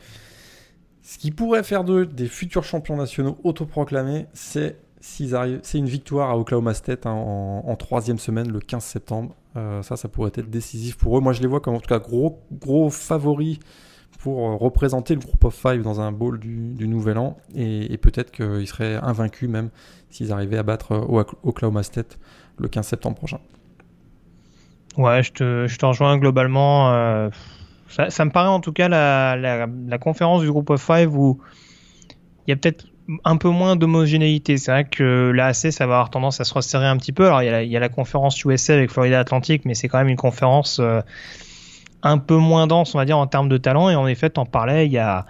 qui pourrait faire d'eux des futurs champions nationaux autoproclamés, c'est c'est une victoire à Oklahoma State hein, en, troisième semaine le 15 septembre. Euh, ça, ça pourrait être décisif pour eux. Moi, je les vois comme en tout cas gros, gros favoris pour euh, représenter le groupe of five dans un bowl du, Nouvel An. Et, peut-être qu'ils seraient invaincus même s'ils arrivaient à battre euh, Oklahoma State le 15 septembre prochain. Ouais, je te, je rejoins globalement. ça, me paraît en tout cas la conférence du groupe of five où il y a peut-être un peu moins d'homogénéité. C'est vrai que l'AAC, ça va avoir tendance à se resserrer un petit peu. Alors, il y a la, la conférence USA avec Florida Atlantic, mais c'est quand même une conférence euh, un peu moins dense, on va dire, en termes de talent. Et en effet, t'en parlais, il y a,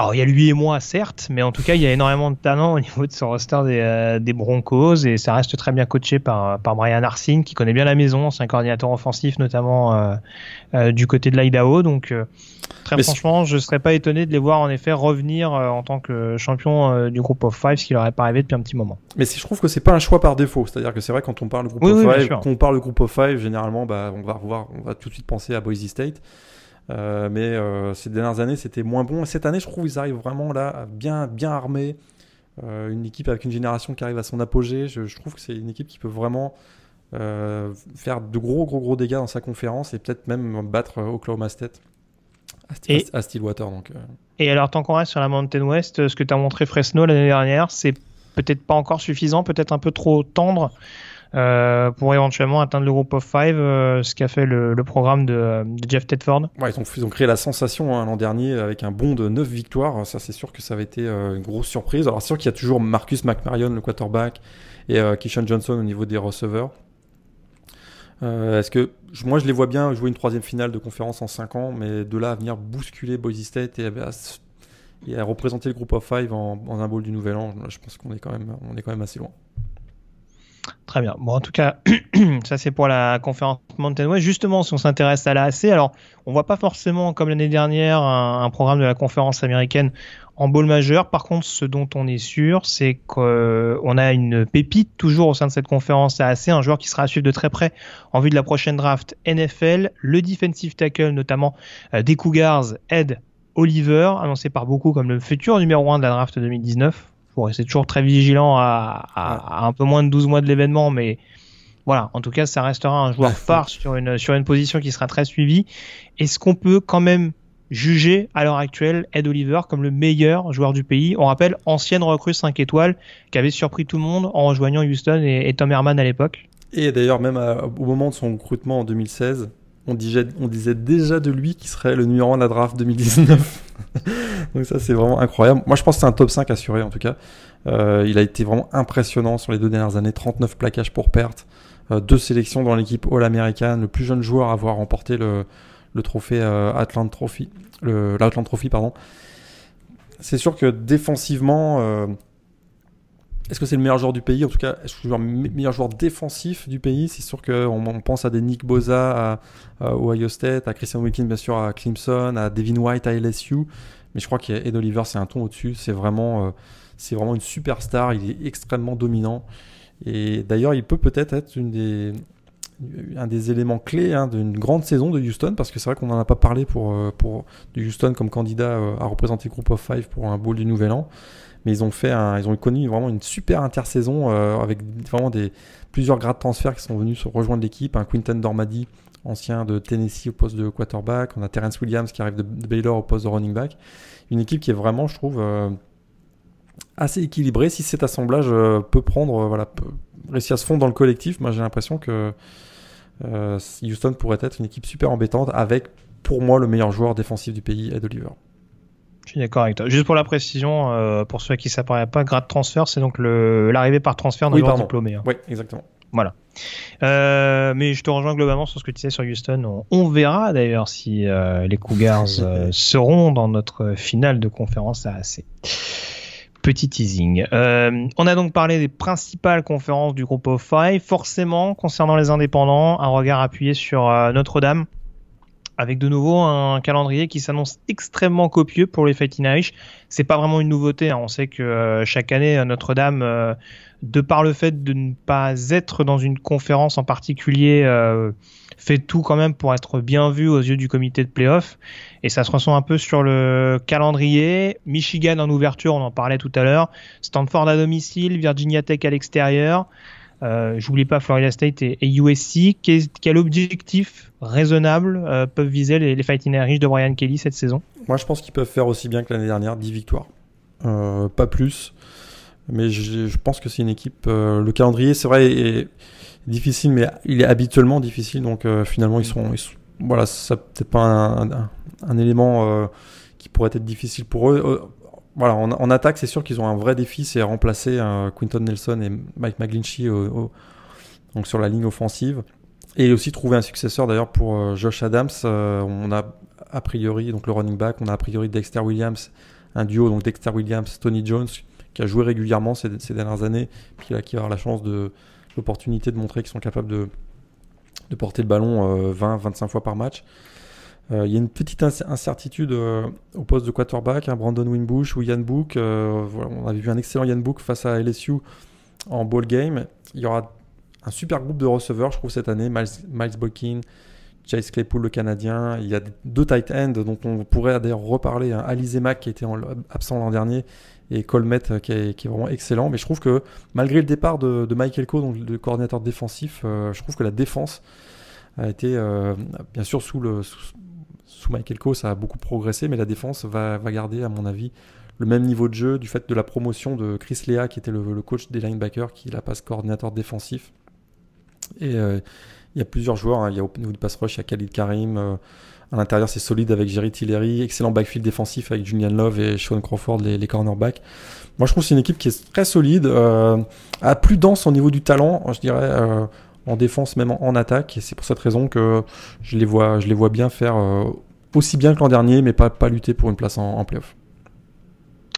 alors il y a lui et moi certes, mais en tout cas il y a énormément de talent au niveau de ce roster des, euh, des Broncos et ça reste très bien coaché par, par Brian Arsene qui connaît bien la maison, c'est un coordinateur offensif notamment euh, euh du côté de l'Idaho, donc très franchement je serais pas étonné de les voir en effet revenir en tant que champion du groupe of five, ce qui leur est pas arrivé depuis un petit moment. Mais si je trouve que c'est pas un choix par défaut, c'est-à-dire que c'est vrai quand on parle groupe of five, quand on parle groupe of five, généralement bah, on va revoir, on va tout de suite penser à Boise State. Euh, mais euh, ces dernières années, c'était moins bon. Cette année, je trouve qu'ils arrivent vraiment là, bien, bien armés. Euh, une équipe avec une génération qui arrive à son apogée. Je, trouve que c'est une équipe qui peut vraiment faire de gros, gros, gros dégâts dans sa conférence et peut-être même battre Oklahoma State à, Stillwater. Donc, Et alors, tant qu'on reste sur la Mountain West, ce que tu as montré Fresno l'année dernière, c'est peut-être pas encore suffisant, peut-être un peu trop tendre. Euh, pour éventuellement atteindre le groupe of five, euh, ce qu'a fait le, programme de, Jeff Tedford. Ils ont, créé la sensation hein, l'an dernier avec un bond de 9 victoires. Ça, c'est sûr que ça avait été euh, une grosse surprise. Alors, c'est sûr qu'il y a toujours Marcus McMarion, le quarterback, et Kishon Johnson au niveau des receveurs. Est-ce que moi je les vois bien jouer une troisième finale de conférence en 5 ans, mais de là à venir bousculer Boise State et à, représenter le groupe of five en, un bowl du Nouvel An, je pense qu'on est quand même assez loin. Très bien. Bon, en tout cas, ça c'est pour la conférence Mountain West. Justement, si on s'intéresse à la alors on voit pas forcément, comme l'année dernière, un, programme de la conférence américaine en bowl majeur. Par contre, ce dont on est sûr, c'est qu'on a une pépite toujours au sein de cette conférence AAC, un joueur qui sera à suivre de très près en vue de la prochaine draft NFL, le defensive tackle notamment euh, des Cougars, Ed Oliver, annoncé par beaucoup comme le futur numéro 1 de la draft 2019 faut rester toujours très vigilant à, un peu moins de 12 mois de l'événement, mais voilà, en tout cas, ça restera un joueur phare sur une, sur une position qui sera très suivie. Est-ce qu'on peut quand même juger à l'heure actuelle Ed Oliver comme le meilleur joueur du pays? On rappelle, ancienne recrue 5 étoiles qui avait surpris tout le monde en rejoignant Houston et, Tom Herman à l'époque. Et d'ailleurs, même au moment de son recrutement en 2016, on disait, déjà de lui qu'il serait le numéro 1 de la draft 2019. Donc ça, c'est vraiment incroyable. Moi, je pense que c'est un top 5 assuré, en tout cas. Euh, il a été vraiment impressionnant sur les deux dernières années. 39 plaquages pour perte. Euh, deux sélections dans l'équipe All-American. Le plus jeune joueur à avoir remporté le, trophée euh, Trophy. Trophy, pardon. C'est sûr que défensivement euh, est-ce que c'est le meilleur joueur du pays? En tout cas, est-ce que c'est le meilleur joueur défensif du pays? C'est sûr qu'on on pense à des Nick Boza à, State, à Christian Wilkins bien sûr à Clemson, à Devin White à LSU. Mais je crois qu'Ed Oliver, c'est un ton au-dessus. C'est vraiment, euh, vraiment une superstar. Il est extrêmement dominant. Et d'ailleurs, il peut peut-être être un des éléments clés hein, d'une grande saison de Houston, parce que c'est vrai qu'on n'en a pas parlé pour, euh, pour Houston comme candidat euh, à représenter Group of Five pour un bowl du Nouvel An mais ils ont fait ils ont connu vraiment une super intersaison euh, avec vraiment des plusieurs grades de transfert qui sont venus se rejoindre l'équipe. Un Quinton Dormady, ancien de Tennessee au poste de quarterback. On a Terrence Williams qui arrive de, Baylor au poste de running back. Une équipe qui est vraiment, je trouve, euh, assez équilibrée. Si cet assemblage euh, peut prendre, voilà, réussir à se fondre dans le collectif, moi j'ai l'impression que Houston pourrait être une équipe super embêtante avec, pour moi, le meilleur joueur défensif du pays, Ed Oliver. Je suis d'accord avec toi. Juste pour la précision, euh, pour ceux qui ne s'apparaissent pas, grade transfert, c'est donc l'arrivée par transfert d'un oui, diplômé. Hein. Oui, exactement. Voilà. Euh, mais je te rejoins globalement sur ce que tu disais sur Houston. On, verra d'ailleurs si euh, les Cougars seront dans notre finale de conférence AAC. Petit teasing. on a donc parlé des principales conférences du groupe of five. Forcément, concernant les indépendants, un regard appuyé sur Notre-Dame avec de nouveau un calendrier qui s'annonce extrêmement copieux pour les Fighting Irish. C'est pas vraiment une nouveauté. Hein. On sait que euh, chaque année, euh, Notre-Dame, euh, de par le fait de ne pas être dans une conférence en particulier, fait tout quand même pour être bien vu aux yeux du comité de playoff. Et ça se ressent un peu sur le calendrier. Michigan en ouverture, on en parlait tout à l'heure. Stanford à domicile, Virginia Tech à l'extérieur. Euh, J'oublie pas Florida State et, USC. Quel, objectif raisonnable euh, peuvent viser les, Fighting Irish de Brian Kelly cette saison Moi, je pense qu'ils peuvent faire aussi bien que l'année dernière, 10 victoires. Euh, pas plus. Mais je, pense que c'est une équipe. Euh, le calendrier, c'est vrai, est difficile, mais il est habituellement difficile. Donc finalement, ils sont, voilà, ça peut-être pas un, élément qui pourrait être difficile pour eux voilà, en, attaque, c'est sûr qu'ils ont un vrai défi, c'est remplacer euh, Quinton Nelson et Mike McGlinchey donc sur la ligne offensive. Et aussi trouver un successeur d'ailleurs pour euh, Josh Adams. Euh, on a a priori, donc le running back, on a a priori Dexter Williams, un duo, donc Dexter Williams, Tony Jones, qui a joué régulièrement ces, dernières années, puis là, qui va avoir la chance de l'opportunité de montrer qu'ils sont capables de, porter le ballon 20-25 fois par match. Euh, il y a une petite incertitude euh, au poste de quarterback, hein, Brandon Winbush ou Yann Book. Euh, on avait vu un excellent Yann Book face à LSU en ball game. Il y aura un super groupe de receveurs, je trouve, cette année. Miles, Miles Chase Claypool, le Canadien. Il y a deux tight ends dont on pourrait d'ailleurs reparler. Hein. Alize Mack, qui était absent l'an dernier, et Colmet, qui est, vraiment excellent. Mais je trouve que malgré le départ de, Michael Coe, donc le coordinateur défensif, je trouve que la défense a été, bien sûr, sous le sous ça a beaucoup progressé, mais la défense va, garder, à mon avis, le même niveau de jeu du fait de la promotion de Chris Lea, qui était le, coach des linebackers, qui la passe coordinateur défensif. Et euh, il y a plusieurs joueurs. Hein. Il y a au niveau du pass rush, il y a Khalid Karim. Euh, à l'intérieur, c'est solide avec Jerry Tillery. Excellent backfield défensif avec Julian Love et Sean Crawford, les, cornerbacks. Moi, je trouve que c'est une équipe qui est très solide, euh, plus dense au niveau du talent. Je dirais en défense, même en, attaque. Et c'est pour cette raison que je les vois, je les vois bien faire aussi bien que l'an dernier, mais pas, pas lutter pour une place en, en playoff.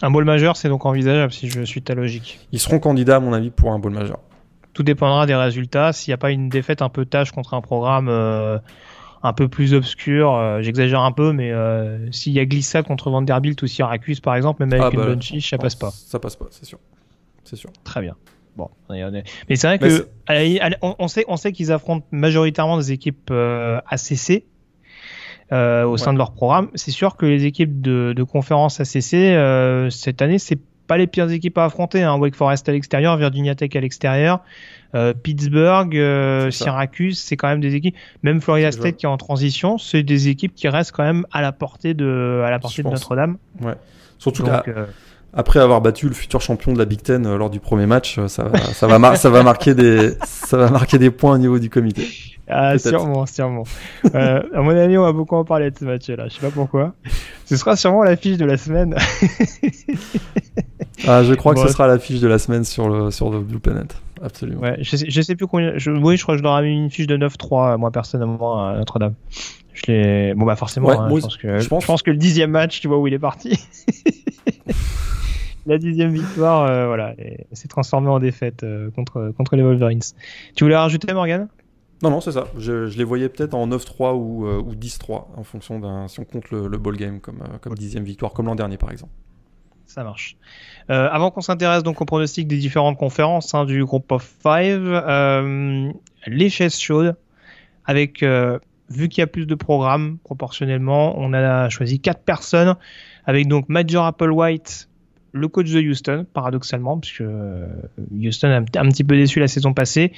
Un bowl majeur, c'est donc envisageable si je suis ta logique. Ils seront candidats, à mon avis, pour un bowl majeur. Tout dépendra des résultats. S'il n'y a pas une défaite un peu tâche contre un programme euh, un peu plus obscur, euh, j'exagère un peu, mais euh, s'il y a glissade contre Vanderbilt ou Syracuse, par exemple, même avec ah, une bah, bonne chiche, ça passe pas. Ça passe pas, c'est sûr. C'est sûr. Très bien. Bon, mais c'est vrai que on sait, on sait qu'ils affrontent majoritairement des équipes ACC euh, au sein de leur programme. C'est sûr que les équipes de, de conférence ACC euh, cette année, c'est pas les pires équipes à affronter. Hein. Wake Forest à l'extérieur, Virginia Tech à l'extérieur, euh, Pittsburgh, euh, Syracuse, c'est quand même des équipes. Même Florida State qui est en transition, c'est des équipes qui restent quand même à la portée de à la portée de Notre-Dame. Ouais. Surtout après avoir battu le futur champion de la Big Ten lors du premier match, ça, ça va, ça va marquer des, ça va marquer des points au niveau du comité. Ah, sûrement, sûrement. euh, à mon avis, on va beaucoup en parler de ce match-là. Je sais pas pourquoi. Ce sera sûrement l'affiche de la semaine. ah, je crois que ce sera l'affiche de la semaine sur le, sur le Blue Planet. Absolument. Ouais, je sais, je sais plus combien. Je, oui, je crois que je leur ai mis une fiche de 9-3, moi, personnellement, à Notre-Dame. Je l'ai. Bon, bah, forcément, hein, je, pense que, je, pense... que le dixième match, tu vois où il est parti. la dixième victoire, euh, voilà, s'est transformé en défaite euh, contre, contre les Wolverines. Tu voulais rajouter, Morgan? Non, non, c'est ça. Je, les voyais peut-être en 9-3 ou, euh, ou 10-3, en fonction d'un. si on compte le, ball game comme, euh, comme dixième victoire, comme l'an dernier par exemple. Ça marche. Euh, avant qu'on s'intéresse donc au pronostic des différentes conférences hein, du groupe of five, les chaises chaudes, avec vu qu'il y a plus de programmes proportionnellement, on a choisi quatre personnes avec donc Major Applewhite le coach de Houston, paradoxalement, puisque euh, Houston a un, petit peu déçu la saison passée.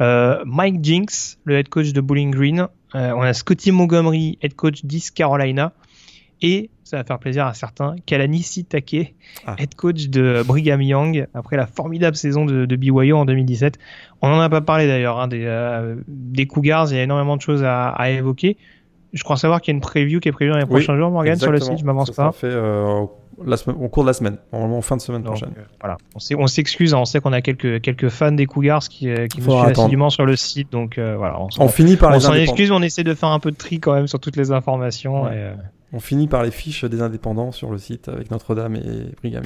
Euh, Mike Jinks, le head coach de Bowling Green. Euh, on a Scotty Montgomery, head coach d'East Carolina. Et, ça va faire plaisir à certains, Kalani Sitake, ah. head coach de Brigham Young, après la formidable saison de, de BYU en 2017. On n'en a pas parlé d'ailleurs, hein, des, des Cougars, il y a énormément de choses à, à évoquer. Je crois savoir qu'il y a une preview qui est prévue dans les prochains jours, Morgan, sur le site, je m'avance pas. fait euh, la semaine, au cours de la semaine, normalement fin de semaine prochaine. Euh, voilà, on s'excuse, hein, on sait qu'on a quelques, quelques fans des Cougars qui, euh, qui nous suivent assidûment sur le site, donc voilà. On, finit par on s'en excuse, on essaie de faire un peu de tri quand même sur toutes les informations. Et, on finit par les fiches des indépendants sur le site avec Notre-Dame et Brigham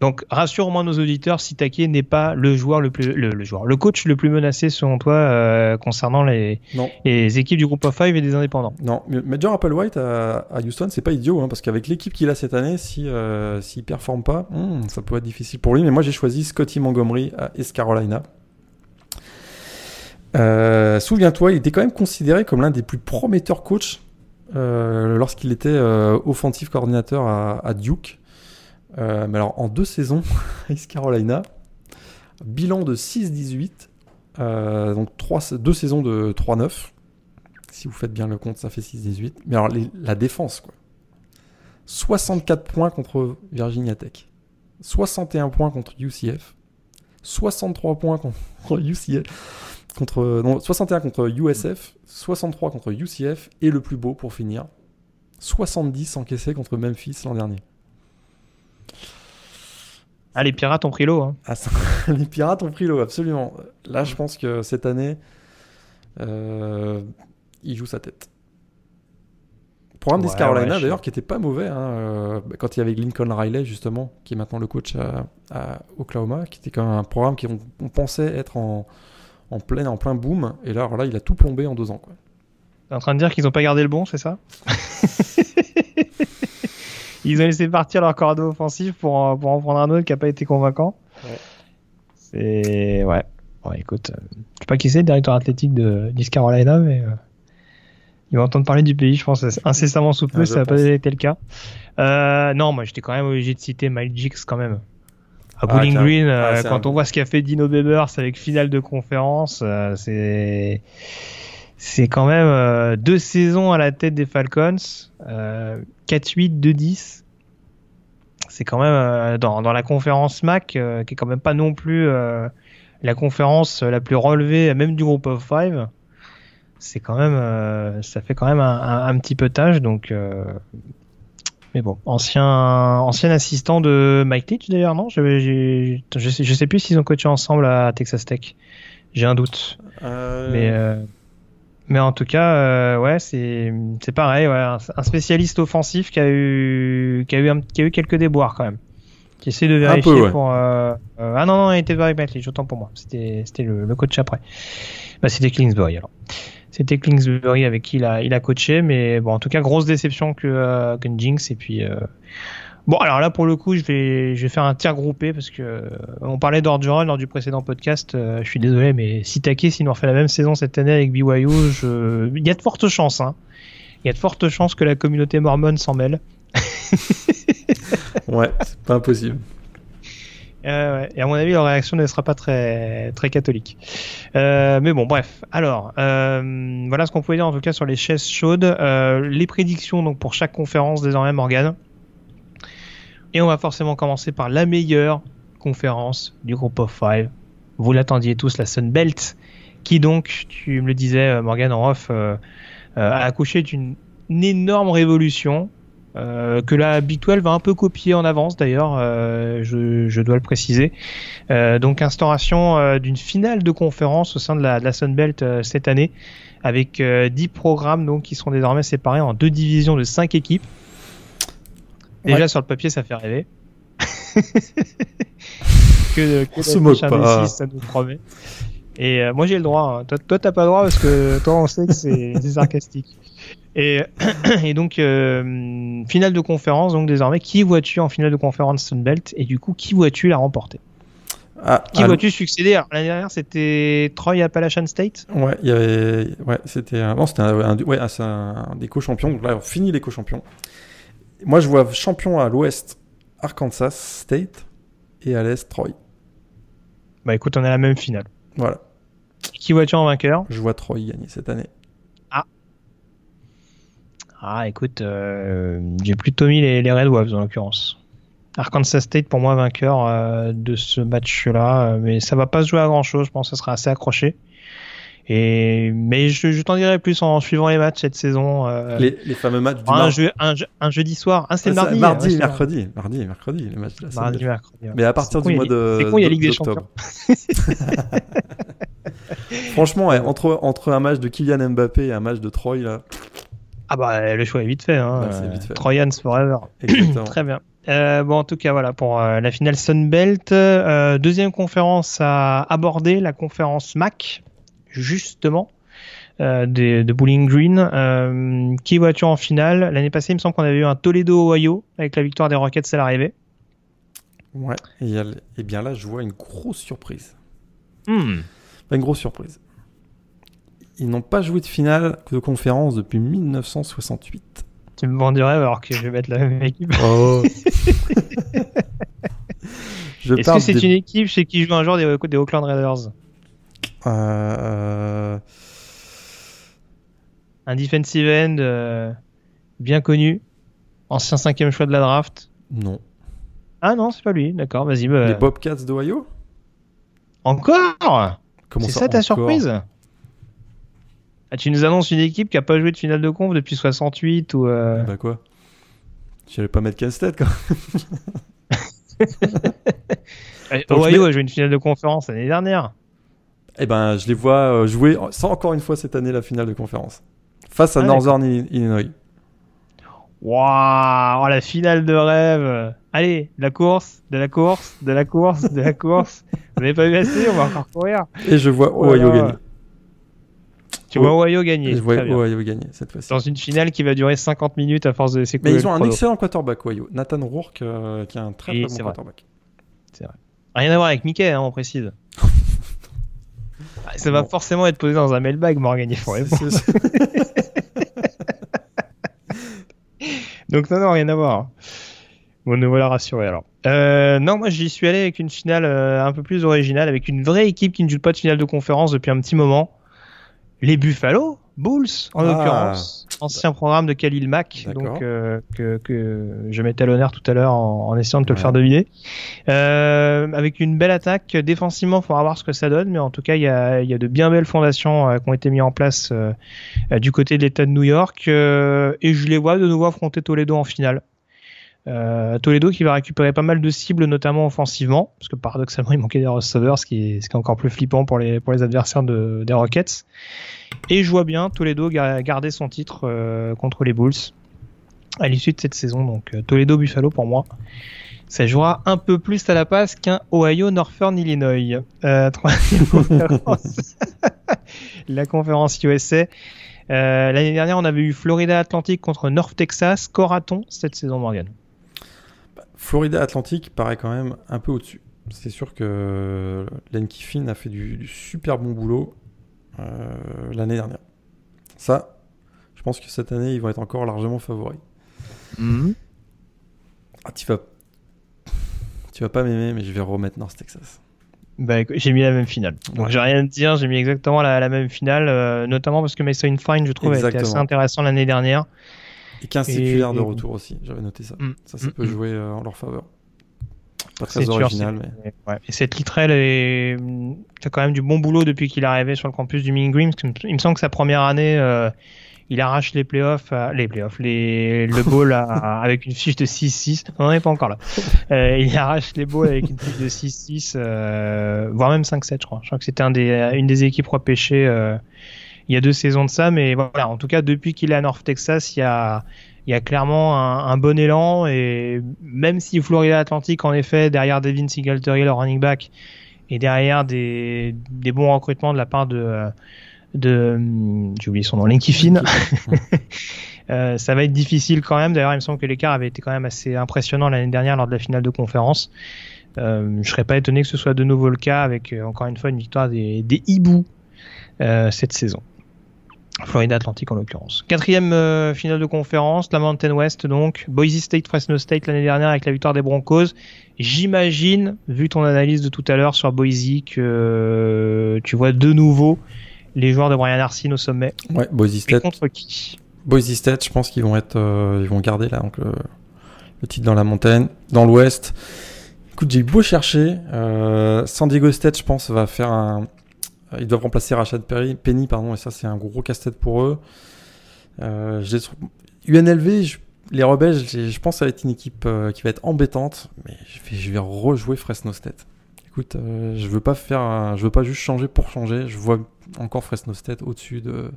donc rassure moi nos auditeurs, si Sitake n'est pas le joueur le plus le, joueur, le coach le plus menacé selon toi euh, concernant les, les équipes du groupe of five et des indépendants. Non, mais Major Applewhite à, à Houston, c'est pas idiot hein, parce qu'avec l'équipe qu'il a cette année, si euh, s'il performe pas, hmm, ça peut être difficile pour lui. Mais moi j'ai choisi Scotty Montgomery à East Carolina. Euh, souviens-toi, il était quand même considéré comme l'un des plus prometteurs coachs lorsqu'il était offensive coordinateur à Duke. Euh, mais alors, en deux saisons, East Carolina, bilan de 6-18, euh, donc deux saisons de 3-9. Si vous faites bien le compte, ça fait 6-18. Mais alors, la défense, quoi. 64 points contre Virginia Tech. 61 points contre UCF. 63 points contre UCF. Contre, non, 61 contre USF. 63 contre UCF. Et le plus beau pour finir, 70 encaissés contre Memphis l'an dernier. Ah, les pirates ont pris l'eau. Hein. Ah, les pirates ont pris l'eau, absolument. Là, je pense que cette année, euh, il joue sa tête. Programme ouais, Carolina, d'ailleurs, qui était pas mauvais hein, euh, quand il y avait Lincoln Riley, justement, qui est maintenant le coach à, Oklahoma, qui était quand même un programme qu'on on pensait être en, en, plein, en plein boom. Et là, là, il a tout plombé en deux ans. T'es en train de dire qu'ils n'ont pas gardé le bon, c'est ça? Ils ont laissé partir leur cordeau offensif pour, en, pour en prendre un autre qui n'a pas été convaincant. Ouais. C'est. Ouais. Ouais, écoute, euh, je sais pas qui c'est, le directeur athlétique de East Carolina, mais euh, il va entendre parler du pays, je pense, incessamment sous peu, ça n'a pas été le cas. Euh, non, moi j'étais quand même obligé de citer Mike Jix quand même. À Bowling ah, Green, euh, ah, quand on voit ce qu'a fait Dino Bebers avec finale de conférence, c'est c'est quand même euh, deux saisons à la tête des Falcons, 4-8, 2-10. C'est quand même euh, dans, dans, la conférence MAC, euh, qui est quand même pas non plus la conférence la plus relevée, même du groupe of five. C'est quand même, ça fait quand même un, un, petit peu tâche, donc. mais bon, ancien ancien assistant de Mike Leach d'ailleurs, non? Je, sais, je sais plus s'ils ont coaché ensemble à Texas Tech. J'ai un doute. Euh, Mais, euh, mais en tout cas, euh, ouais, c'est c'est pareil. Ouais, un, un spécialiste offensif qui a eu qui a eu un- qui a eu quelques déboires quand même. Qui essaie de vérifier peu, ouais. pour. euh, euh, ah non non, il était avec Bentley. Autant pour moi. C'était c'était le, le coach après. Bah c'était Kingsbury alors. C'était Kingsbury avec qui il a, il a coaché, mais bon, en tout cas, grosse déception que, euh, que Jinx. Et puis, euh, bon, alors là, pour le coup, je vais, je vais faire un tir groupé parce que euh, on parlait d'Orgeron lors du précédent podcast. euh, je suis désolé, mais si Take, s'il nous refait la même saison cette année avec BYU, je... il y a de fortes chances, hein. Il y a de fortes chances que la communauté mormone s'en mêle. Ouais, c'est pas impossible. Euh, ouais. Et à mon avis, leur réaction ne sera pas très très catholique. Euh, mais bon, bref. Alors, euh, voilà ce qu'on pouvait dire en tout cas sur les chaises chaudes. Les prédictions donc pour chaque conférence désormais, Morgan. Et on va forcément commencer par la meilleure conférence du groupe of five. Vous l'attendiez tous, la Sun Belt, qui donc, tu me le disais, euh, Morgan en off, euh, euh, a accouché d'une une énorme révolution que la Big 12 va un peu copier en avance d'ailleurs, je, dois le préciser. Donc instauration d'une finale de conférence au sein de la, de la Sun Belt euh, cette année, avec euh, 10 programmes donc qui seront désormais séparés en deux divisions de 5 équipes. Déjà Ouais. sur le papier, ça fait rêver. que, que On se moque pas. D6, ça nous promet. Et euh, moi j'ai le droit. hein. Toi, t'as pas le droit parce que toi on sait que c'est sarcastique. Et, et donc euh, finale de conférence donc désormais qui vois-tu en finale de conférence Sunbelt et du coup qui vois-tu la remporter? Ah, Qui ah, vois-tu succéder? L'année dernière c'était Troy Appalachian State? Ouais, il y avait, ouais, c'était, un... non, c'était un, un- ouais, c'est un des co-champions. Donc là, on finit les co-champions. Moi, je vois champion à l'ouest Arkansas State et à l'est Troy. Bah écoute on a la même finale. Voilà, Qui vois-tu en vainqueur? Je vois Troy gagner cette année. Ah écoute euh, j'ai plutôt mis les, les Red Wolves en l'occurrence. Arkansas State pour moi vainqueur euh, de ce match-là, euh, mais ça va pas se jouer à grand chose. Je pense que ça sera assez accroché. Et mais je, je t'en dirai plus en suivant les matchs cette saison. euh, Les, les fameux matchs du un, jeu, un, jeu- un jeudi soir. Ah, c'est Ah, mardi. mardi, c'est mercredi, mardi, et mercredi, les matchs de la mardi. semaine. Mercredi. Mais à partir con, du mois de C'est con, il y a Ligue des. Champions. Franchement, ouais, entre, entre un match de Kylian Mbappé et un match de Troy, là, Ah bah le choix est vite fait. Hein. Vite fait. Troyans forever. Très bien. Euh, bon, en tout cas, voilà pour euh, la finale Sunbelt. Euh, deuxième conférence à aborder, la conférence MAC, justement, euh, de, de Bowling Green. Euh, qui vois-tu en finale L'année passée, il me semble qu'on avait eu un Toledo-Ohio avec la victoire des Rockets à l'arrivée. Ouais, et, et bien là, je vois une grosse surprise. Hmm. Pas une grosse surprise. Ils n'ont pas joué de finale de conférence depuis 1968. Tu me vends du rêve alors que je vais mettre la même équipe. Oh. Est-ce que c'est des- une équipe chez qui joue un joueur des, des Oakland Raiders? Euh, Un defensive end euh, bien connu, ancien cinquième choix de la draft. Non. Ah non, c'est pas lui. D'accord, vas-y. bah, Les Bobcats d'Ohio? Encore? Comment C'est ça ta encore? surprise? Ah, Tu nous annonces une équipe qui a pas joué de finale de conf depuis 68 ou. euh, Bah quoi? J'allais pas mettre casse-tête quoi. donc, Ohio a joué une finale de conférence l'année dernière. Eh ben, je les vois euh, jouer sans encore une fois cette année la finale de conférence. Face à Ah, Northern Ill- Illinois. Waouh, oh, la finale de rêve. Allez, de la course, de la course, de la course, de la course. Vous n'avez pas vu assez, on va encore courir. Et je vois Oh Ohio gagner. Tu Oh. vois Ohio gagner. Et je vois. Ohio gagner cette fois-ci. Dans une finale qui va durer 50 minutes à force de s'écouler. Mais ils ont un excellent quarterback, Ohio. Nathan Rourke, euh, qui a un très très c'est bon vrai. quarterback. Rien à voir avec Mickey, hein, on précise. Ah, Ça va Bon. forcément être posé dans un mailbag, Morgan, il faut répondre. Donc non, non, rien à voir. Bon, nous voilà rassurés alors. Euh, non, moi j'y suis allé avec une finale euh, un peu plus originale, avec une vraie équipe qui ne joue pas de finale de conférence depuis un petit moment. Les Buffalo Bulls, en Ah. l'occurrence. Ancien programme de Khalil Mack, donc euh, que, que je mettais à l'honneur tout à l'heure en, en essayant de te le faire deviner. Euh, avec une belle attaque. Défensivement, il faudra voir ce que ça donne, mais en tout cas, il y a, il y a de bien belles fondations euh, qui ont été mises en place du côté de l'État de New York. euh, et je les vois de nouveau affronter Toledo en finale. Euh, Toledo qui va récupérer pas mal de cibles, notamment offensivement, parce que paradoxalement il manquait des receveurs, ce qui est, ce qui est encore plus flippant pour les, pour les adversaires de, des Rockets. Et je vois bien Toledo garder son titre euh, contre les Bulls à l'issue de cette saison. Donc euh, Toledo Buffalo pour moi. Ça jouera un peu plus à la passe qu'un Ohio Northern Illinois. Euh, troisième la conférence USA. Euh, L'année dernière, on avait eu Florida Atlantic contre North Texas. Coraton cette saison, Morgan? Florida Atlantic paraît quand même un peu au-dessus. C'est sûr que Len Kiffin a fait du, du super bon boulot euh, l'année dernière. Ça, je pense que cette année, ils vont être encore largement favoris. Mhm. Ah, tu vas, tu vas pas m'aimer, mais je vais remettre North Texas. Bah, j'ai mis la même finale. Donc Ouais. j'ai rien à dire, j'ai mis exactement la, la même finale, euh, notamment parce que Mason Fine, je trouve, a été assez intéressant l'année dernière. Et 15 séculaires de Et- retour aussi, j'avais noté ça. Mm, Ça, ça mm, peut mm. jouer euh, en leur faveur. Pas très original, mais. Ouais. Et cette Littrell est, fait quand même du bon boulot depuis qu'il est arrivé sur le campus du que Il me semble que sa première année, euh, il arrache les playoffs, à- les playoffs, les, le bowl à- avec une fiche de 6-6. On n'en est pas encore là. Euh, il arrache les bowls avec une fiche de 6-6, euh, voire même 5-7, je crois. Je crois que c'était un des, une des équipes repêchées euh, il y a deux saisons de ça. Mais voilà, en tout cas, depuis qu'il est à North Texas, il y a, il y a clairement un, un bon élan. Et même si Florida Atlantic en effet derrière Devin Singletary le running back et derrière des, des bons recrutements de la part de de j'ai oublié son nom Linky Finn. Euh, ça va être difficile quand même. D'ailleurs il me semble que l'écart avait été quand même assez impressionnant l'année dernière lors de la finale de conférence. Euh, je serais pas étonné que ce soit de nouveau le cas avec euh, encore une fois une victoire des, des hiboux euh, cette saison Florida Atlantic en l'occurrence. Quatrième euh, finale de conférence, la Mountain West donc, Boise State, Fresno State l'année dernière avec la victoire des Broncos. J'imagine, vu ton analyse de tout à l'heure sur Boise, que euh, tu vois de nouveau les joueurs de Brian Arsene au sommet. Ouais, Boise State. contre qui? Boise State, je pense qu'ils vont être, euh, ils vont garder là donc le, le titre dans la montagne, dans l'Ouest. Écoute, j'ai beau chercher, San Diego State, je pense, va faire un, ils doivent remplacer Rashad Perry, Penny, pardon, et ça c'est un gros casse-tête pour eux. Euh, UNLV, je- les rebelles, je, pense que ça va être une équipe euh, qui va être embêtante, mais je vais, rejouer Fresno State. Écoute, euh, je veux pas faire, je veux pas juste changer pour changer. Je vois encore Fresno State au-dessus de,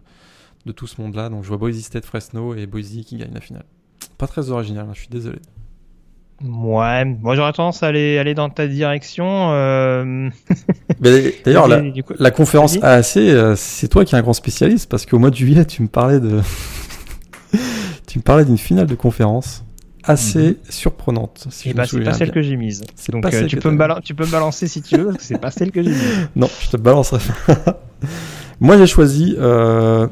de tout ce monde-là. Donc je vois Boise State, Fresno et Boise qui gagne la finale. Pas très original, hein, je suis désolé. Ouais, moi j'aurais tendance à aller, aller dans ta direction. Euh... D'ailleurs, la, coup- la conférence. AAC, euh, c'est toi qui es un grand spécialiste parce qu'au mois de juillet, tu me parlais de, tu me parlais d'une finale de conférence assez surprenante. Si Eh je bah, c'est pas celle bien. que j'ai mise. Donc pas euh, celle tu, peux me t'as- balan- tu peux me balancer si tu veux, parce que c'est pas celle que j'ai mise. Non, je te balancerai. Moi, j'ai choisi euh,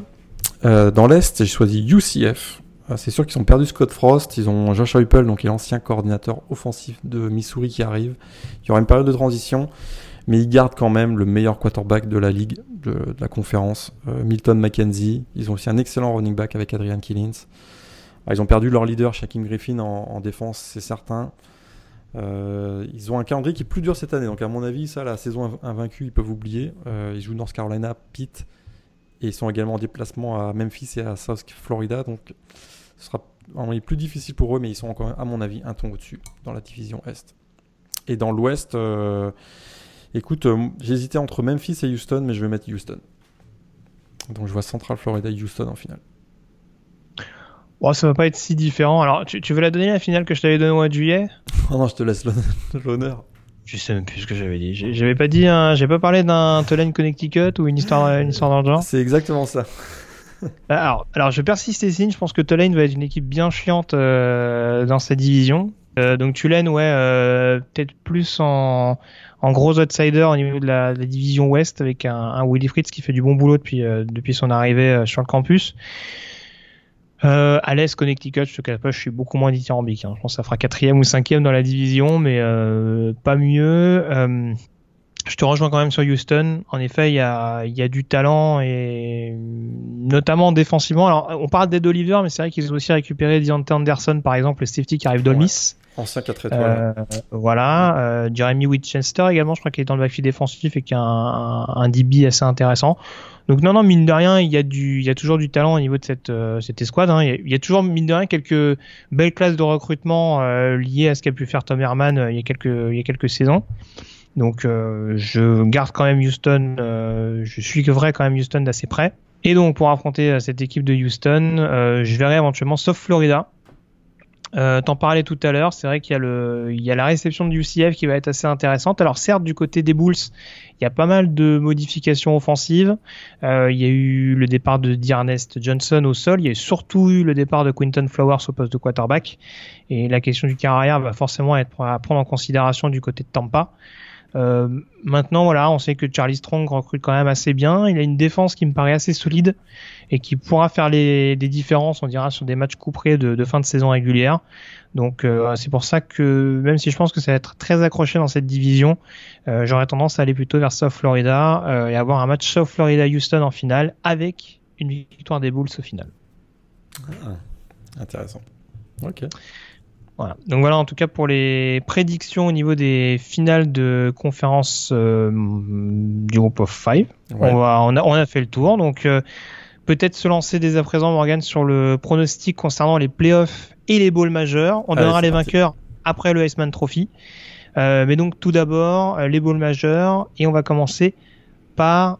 dans l'Est, j'ai choisi UCF. Euh, C'est sûr qu'ils ont perdu Scott Frost. Ils ont Josh Heupel, donc l'ancien coordinateur offensif de Missouri, qui arrive. Il y aura une période de transition, mais ils gardent quand même le meilleur quarterback de la ligue, de, la conférence, euh, Milton McKenzie. Ils ont aussi un excellent running back avec Adrian Killins. Ah, Ils ont perdu leur leader, Shaquem Griffin, en, en défense, c'est certain. Euh, ils ont un calendrier qui est plus dur cette année. Donc, à mon avis, ça, la saison inv- invaincue, ils peuvent oublier. Euh, ils jouent North Carolina, Pitt. Et ils sont également en déplacement à Memphis et à South Florida. Donc, ce sera vraiment plus difficile pour eux. Mais ils sont encore, à mon avis, un ton au-dessus dans la division Est. Et dans l'Ouest, euh, écoute, euh, j'hésitais entre Memphis et Houston, mais je vais mettre Houston. Donc, je vois Central Florida et Houston en finale. Bon, ça va pas être si différent. Alors, tu, tu veux la donner la finale que je t'avais donnée au mois de juillet? Oh non, je te laisse l'honneur-. Je sais même plus ce que j'avais dit. J'avais pas dit, j'ai pas parlé d'un Tulane Connecticut ou une histoire, une histoire dans le genre? C'est exactement ça. Alors, alors je persiste et. Je pense que Tulane va être une équipe bien chiante euh, dans sa division. Euh, donc Tulane, ouais, euh, peut-être plus en, en gros outsider au niveau de la, division Ouest avec un, un Willy Fritz qui fait du bon boulot depuis euh, depuis son arrivée euh, sur le campus. Euh, à l'Est, Connecticut, je te cache pas, je suis beaucoup moins dithyrambique. Hein. Je pense que ça fera quatrième ou cinquième dans la division, mais euh, pas mieux. Euh, je te rejoins quand même sur Houston. En effet, il y a, il y a du talent et notamment défensivement. Alors, on parle d'Ed Oliver, mais c'est vrai qu'ils ont aussi récupéré Deontay Anderson, par exemple, le safety qui arrive d'Olmis. Ancien 4 étoiles. Euh, voilà, euh, Jeremy Winchester également, je crois qu'il est dans le backfield défensif et qui a un, un, DB assez intéressant. Donc non, non, mine de rien, il y a du, il y a toujours du talent au niveau de cette, euh, cette escouade. Hein. Il, y a, il, y a, toujours mine de rien quelques belles classes de recrutement euh, liées à ce qu'a pu faire Tom Herman euh, il y a quelques, il y a quelques saisons. Donc euh, je garde quand même Houston, je suis vrai quand même Houston d'assez près. Et donc pour affronter cette équipe de Houston, je verrai éventuellement sauf Florida. Euh, T'en parlais tout à l'heure, c'est vrai qu'il y, a il y a la réception du UCF qui va être assez intéressante. Alors certes, du côté des Bulls, il y a pas mal de modifications offensives. Euh, il y a eu le départ de D'Ernest Johnson au sol, il y a surtout eu le départ de Quinton Flowers au poste de quarterback. Et la question du carrière va forcément être à prendre en considération du côté de Tampa. Euh, maintenant, voilà, on sait que Charlie Strong recrute quand même assez bien. Il a une défense qui me paraît assez solide et qui pourra faire les, des différences, on dira, sur des matchs couperés de, de fin de saison régulière. Donc euh, c'est pour ça que même si je pense que ça va être très accroché dans cette division, euh, j'aurais tendance à aller plutôt vers South Florida euh, et avoir un match South Florida-Houston en finale avec une victoire des Bulls au final. Ah, intéressant. Ok. Voilà. Donc voilà en tout cas pour les prédictions au niveau des finales de conférence euh, du groupe of five. Ouais. On, va, on, a, on a fait le tour. Donc euh, peut-être se lancer dès à présent Morgan sur le pronostic concernant les playoffs et les bowls majeurs. On Allez, donnera les parti. vainqueurs après le Iceman Trophy. Euh, mais donc tout d'abord euh, les bowls majeurs et on va commencer par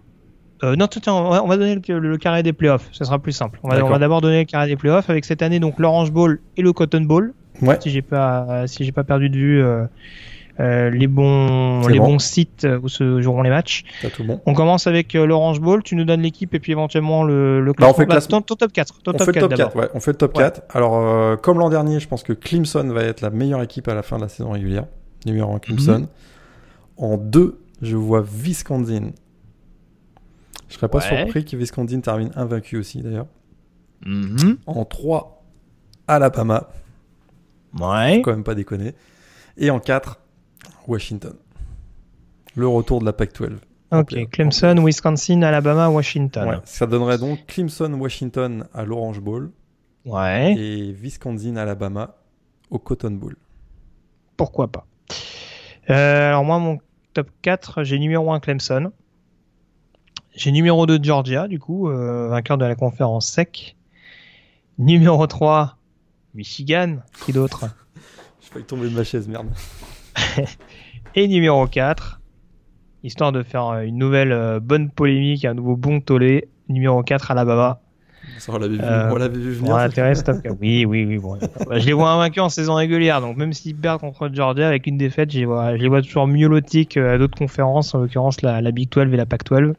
euh, non, tiens, on va, on va donner le, le, carré des playoffs, ça sera plus simple. On va, D'accord. on va d'abord donner le carré des playoffs avec cette année donc l'Orange Bowl et le Cotton Bowl Ouais. si j'ai pas si j'ai pas perdu de vue euh, euh, les bons les bon. bons sites où se joueront les matchs. T'as tout bon. On commence avec euh, l'Orange Bowl, tu nous donnes l'équipe et puis éventuellement le, le Bah, on fait le Bah, classement. ton, ton top 4. Ton on top fait le 4 top d'abord. 4, ouais. On fait le top Ouais. 4. Alors, euh, comme l'an dernier, je pense que Clemson va être la meilleure équipe à la fin de la saison régulière. Numéro 1, Clemson. Mhm. En 2, je vois Wisconsin. Je serais pas Ouais. surpris que Wisconsin termine invaincu aussi, d'ailleurs. Mhm. En 3, Alabama. Ouais. Faut quand même pas déconner. Et en 4, Washington. Le retour de la Pac-12. Ok. Clemson, Wisconsin, Alabama, Washington. Ouais, ça donnerait donc Clemson, Washington à l'Orange Bowl Ouais. et Wisconsin, Alabama au Cotton Bowl. Pourquoi pas. Euh, alors moi, mon top 4, j'ai numéro 1 Clemson. J'ai numéro 2 Georgia, du coup, euh, vainqueur de la conférence SEC. Numéro 3, Michigan. Qui d'autre? Je failli tomber de ma chaise, merde. Et numéro 4, histoire de faire euh, une nouvelle euh, bonne polémique, un nouveau bon tollé. Numéro 4, Alabama. Ça, on l'avait vu, Euh, on l'avait vu venir. L'intérêt, c'est top 4. Oui, oui, oui. Bon, Bah, je les vois invaincus en saison régulière, donc même s'ils perdent contre Georgia avec une défaite, je les vois, je les vois toujours mieux lotis qu'à d'autres conférences, en l'occurrence la, la Big 12 et la Pac 12.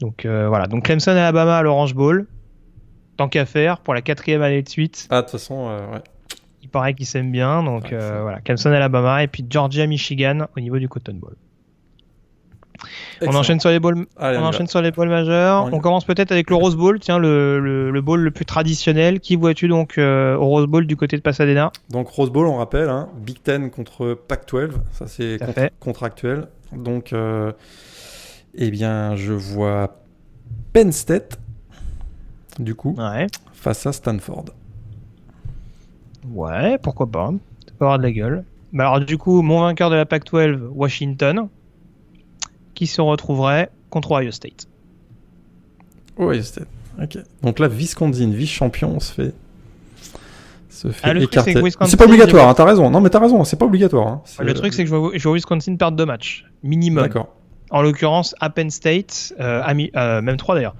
Donc euh, voilà, donc Clemson, Alabama à l'Orange Bowl. Tant qu'à faire, pour la quatrième année de suite, Ah, de toute façon, euh, ouais. il paraît qu'ils s'aiment bien, donc Ouais, euh, voilà, Clemson, Alabama, et puis Georgia, Michigan au niveau du Cotton Bowl. On enchaîne sur les bowls Allez, on on y enchaîne sur les bowls majeurs. On commence peut-être avec le Rose Bowl, tiens, le, le, le bowl le plus traditionnel. Qui vois-tu donc euh, au Rose Bowl du côté de Pasadena? Donc Rose Bowl, on rappelle, hein, Big Ten contre Pac-12, ça c'est contractuel. Donc, eh bien, je vois Penn State, du coup, Ouais. face à Stanford. Ouais, pourquoi pas. Ça peut avoir de la gueule. Bah alors du coup, mon vainqueur de la Pac-12, Washington, qui se retrouverait contre Ohio State. Oui, State. Ok. Donc là, Wisconsin, vice-champion, on se fait. Se fait Ah, le truc, écarter. c'est pas obligatoire, hein, t'as raison. Non, mais t'as raison, c'est pas obligatoire. hein. C'est- Le truc, c'est que je vois, je vois Wisconsin perdre deux matchs, minimum. D'accord. En l'occurrence, à Penn State, euh, à Mi- euh, même trois d'ailleurs.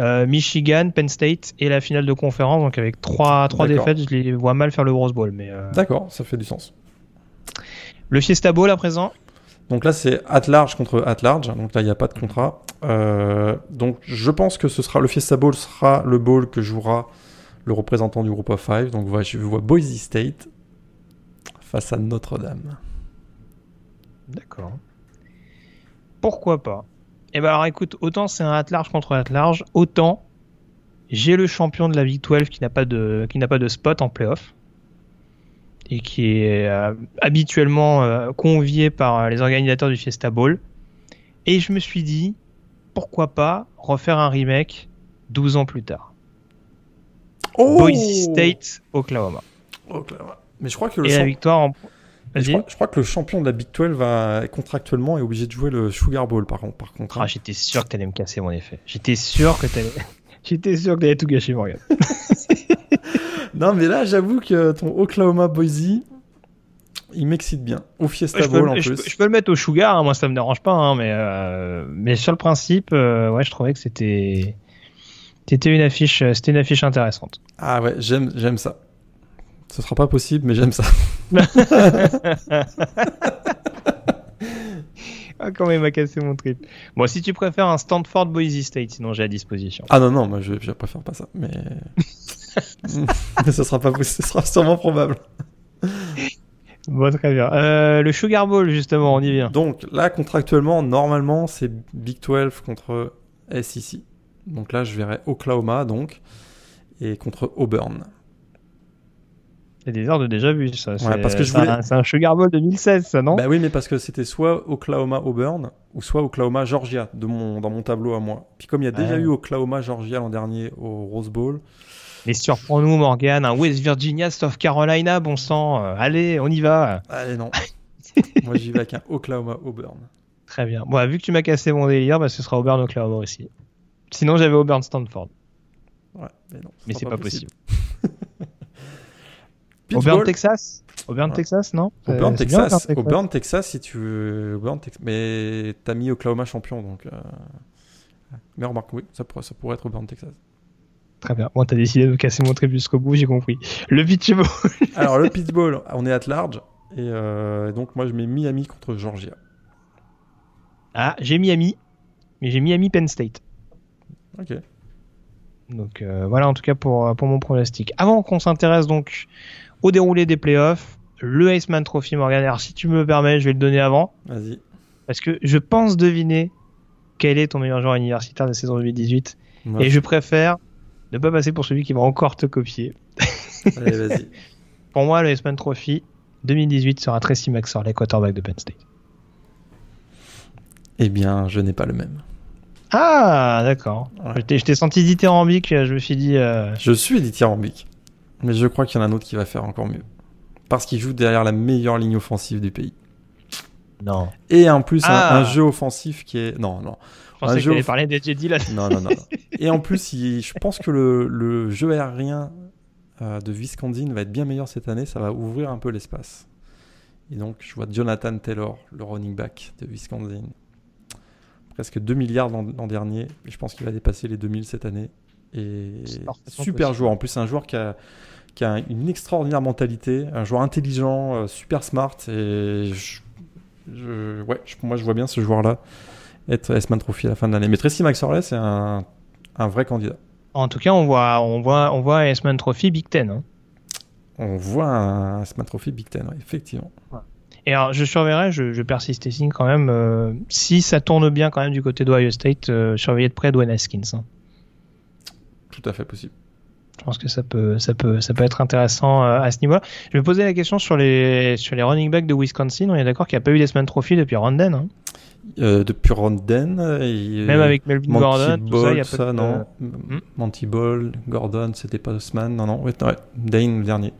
Euh, Michigan, Penn State et la finale de conférence. Donc avec trois, trois défaites, je les vois mal faire le Rose Bowl. Mais euh, D'accord, ça fait du sens. le Fiesta Bowl à présent. Donc là, c'est at large contre at large. Donc là, il n'y a pas de contrat. Euh, donc je pense que ce sera le Fiesta Bowl sera le bowl que jouera le représentant du groupe of five. Donc voilà, je vois Boise State face à Notre-Dame. D'accord. Pourquoi pas? Eh ben alors écoute, autant c'est un at large contre at large, autant j'ai le champion de la Big 12 qui n'a pas de qui n'a pas de spot en playoff et qui est euh, habituellement euh, convié par euh, les organisateurs du Fiesta Bowl. Et je me suis dit pourquoi pas refaire un remake 12 ans plus tard. Oh Boise State, Oklahoma. Oklahoma. Mais je crois que le Et la victoire en... je, crois, je crois que le champion de la Big 12 va contractuellement est obligé de jouer le Sugar Bowl par contre. Par contre Ah, j'étais sûr que t'allais me casser mon effet. J'étais sûr que t'allais... J'étais sûr que t'allais tout gâcher, Morgan. Non, mais là, j'avoue que ton Oklahoma Boise, il m'excite bien. Au Fiesta Ouais, Bowl peux, en je, plus. je peux le mettre au sugar, hein, moi ça me dérange pas, hein, mais, euh, mais sur le principe, euh, ouais, je trouvais que c'était c'était une affiche, c'était une affiche intéressante. Ah ouais, j'aime, j'aime ça. Ce sera pas possible, mais j'aime ça. Ah, comment il m'a cassé mon trip. Bon, si tu préfères un Stanford Boise State, sinon j'ai à disposition. Ah non, non, moi je, je préfère pas ça, mais. mais ce sera pas possible, ce sera sûrement probable. Bon, très bien. Euh, le Sugar Bowl, justement, on y vient. Donc là, contractuellement, normalement, c'est Big 12 contre SEC. Donc là, je verrai Oklahoma, donc, et contre Auburn. C'est des heures de déjà vu, ça. C'est parce que je voulais- un- un Sugar Bowl 2016, ça, non? Bah oui, mais parce que c'était soit Oklahoma-Auburn, ou soit Oklahoma-Georgia, de mon, dans mon tableau à moi. Puis comme il y a déjà Ouais. eu Oklahoma-Georgia l'an dernier au Rose Bowl, Mais surprends-nous, Morgan, un West Virginia, South Carolina, bon sang. euh, allez, on y va. allez non. moi j'y vais avec un Oklahoma-Auburn. Très bien. Bon, vu que tu m'as cassé mon délire, bah, ce sera Auburn Oklahoma aussi. Sinon, j'avais Auburn Stanford. Ouais, mais non. Mais c'est pas possible. Pitch Auburn. Texas Auburn, Ouais. Texas, non Auburn, C'est- c'est bien, Texas. Auburn, Texas, si tu veux. Auburn, Tex- Mais t'as mis Oklahoma champion, donc. euh, Mais remarque, oui, ça pourrait, ça pourrait être Auburn, Texas. Très bien. Bon, t'as décidé de casser mon trip jusqu'au bout, j'ai compris. Le Bowl. Alors, le Pitch Bowl, on est at large. Et euh, donc, moi, je mets Miami contre Georgia. Ah, j'ai Miami. Mais j'ai Miami Penn State. Ok. Donc euh, voilà en tout cas pour, pour mon pronostic. Avant qu'on s'intéresse donc au déroulé des playoffs, le Iceman Trophy Morgan. Alors si tu me le permets, je vais le donner avant. Vas-y. Parce que je pense deviner quel est ton meilleur joueur universitaire de la saison 2018. Moi, Et je préfère ne pas passer pour celui qui va encore te copier. Allez, vas-y. Pour moi, le Iceman Trophy 2018 sera Tracy McSorley, quarterback de Penn State. eh bien, je n'ai pas le même. Ah, d'accord. Ouais. Je t'ai- Je t'ai senti dithyrambique, je me suis dit... euh, Je suis dithyrambique. Mais je crois qu'il y en a un autre qui va faire encore mieux. Parce qu'il joue derrière la meilleure ligne offensive du pays. Non. Et en plus, un- Ah. un, jeu offensif qui est. Non, non. Je pensais Un que jeu off- parler des Jedi là. Non, non, non. non. Et en plus, il- je pense que le, le jeu aérien euh, de Wisconsin va être bien meilleur cette année. Ça va ouvrir un peu l'espace. Et donc, je vois Jonathan Taylor, le running back de Wisconsin. Presque 2 milliards l'an dernier. Je pense qu'il va dépasser les 2000 cette année. Et super possible. joueur. En plus, c'est un joueur qui a, qui a une extraordinaire mentalité. Un joueur intelligent, euh, super smart. Et je, je- ouais, je- moi, je vois bien ce joueur-là être S-Man Trophy à la fin de l'année. Mais Tracy McSorley, c'est un, un vrai candidat. En tout cas, on voit, on voit, on voit un Iceman Trophy Big Ten. hein. On voit un S-Man Trophy Big Ten, ouais, effectivement. Et alors, je surveillerai, je, je persiste et signe quand même. euh, si ça tourne bien quand même du côté d'Ohio State, euh, surveiller de près Dwayne Haskins. hein. Tout à fait possible. Je pense que ça peut, ça peut, ça peut être intéressant euh, à ce niveau-là. Je me posais la question sur les, sur les running backs de Wisconsin. On est d'accord qu'il n'y a pas eu d'Iceman Trophy depuis Rondon. hein. Euh, depuis Ronden, et- Même avec Melvin Monty Gordon, tout ça, Ball, y a ça, de- non. Hmm. Monty Ball, Gordon, c'était pas Osman, non, non. Ouais, ouais. Dane, le dernier.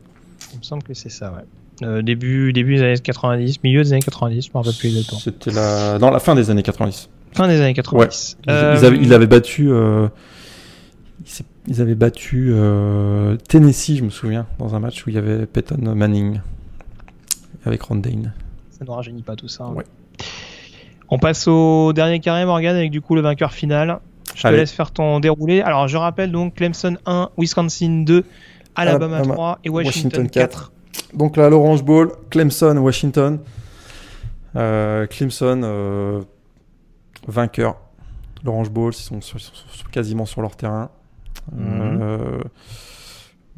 Il me semble que c'est ça, ouais. Euh, début, début des années 90, milieu des années 90, je me rappelle plus exactement. C'était la... dans la fin des années 90. Fin des années 90. Ils, Euh, ils avaient, ils avaient battu. euh, ils avaient battu euh, Tennessee, je me souviens, dans un match où il y avait Peyton Manning avec Ron Dane. Ça ne rajeunit pas tout ça. hein. Ouais. On passe au dernier carré, Morgan, avec du coup le vainqueur final. Je te laisse faire ton déroulé. Alors, je rappelle donc Clemson 1, Wisconsin 2, Alabama Alabama, 3 et Washington, Washington 4. Donc là, l'Orange Bowl, Clemson, Washington. Euh, Clemson, euh, vainqueur. L'Orange Bowl, ils sont, sur- quasiment sur leur terrain. Mhm. Euh,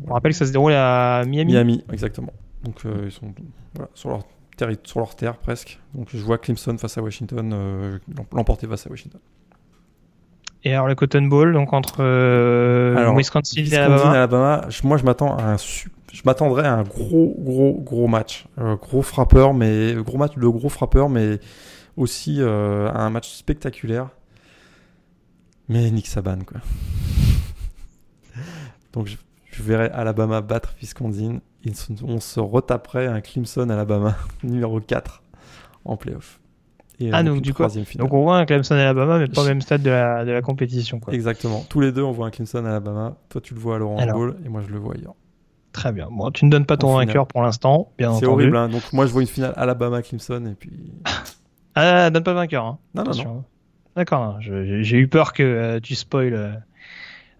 On rappelle que ça se déroule à Miami. Miami, exactement. Donc euh, ils sont voilà, sur, leur terri- sur leur terre presque. Donc je vois Clemson face à Washington, euh, l'em- l'emporter face à Washington. Et alors le Cotton Bowl, donc entre euh, Alors, Wisconsin, et Wisconsin, Alabama? Alabama, je- moi je m'attends à un je m'attendrais à un gros gros gros match, gros frappeur, mais gros match de gros frappeur, mais aussi un match spectaculaire. Mais Nick Saban quoi. Donc je, je verrai Alabama battre Wisconsin. Ils on se retaperait un Clemson-Alabama numéro 4 en playoff. Et Ah, avec donc du coup-. Donc on voit un Clemson Alabama, mais pas au Je- même stade de la, de la compétition. Quoi. Exactement. Tous les deux, on voit un Clemson-Alabama. Toi, tu le vois à l'Orange Alors. Bowl et moi, je le vois ailleurs. Très bien. Bon, tu ne donnes pas ton vainqueur pour l'instant, bien C'est entendu. horrible. hein. Donc moi, je vois une finale Alabama-Clemson et puis. Ah, donne pas le vainqueur. Hein. Non, non, non. D'accord, hein. Je- j'ai j'ai eu peur que euh, tu spoil.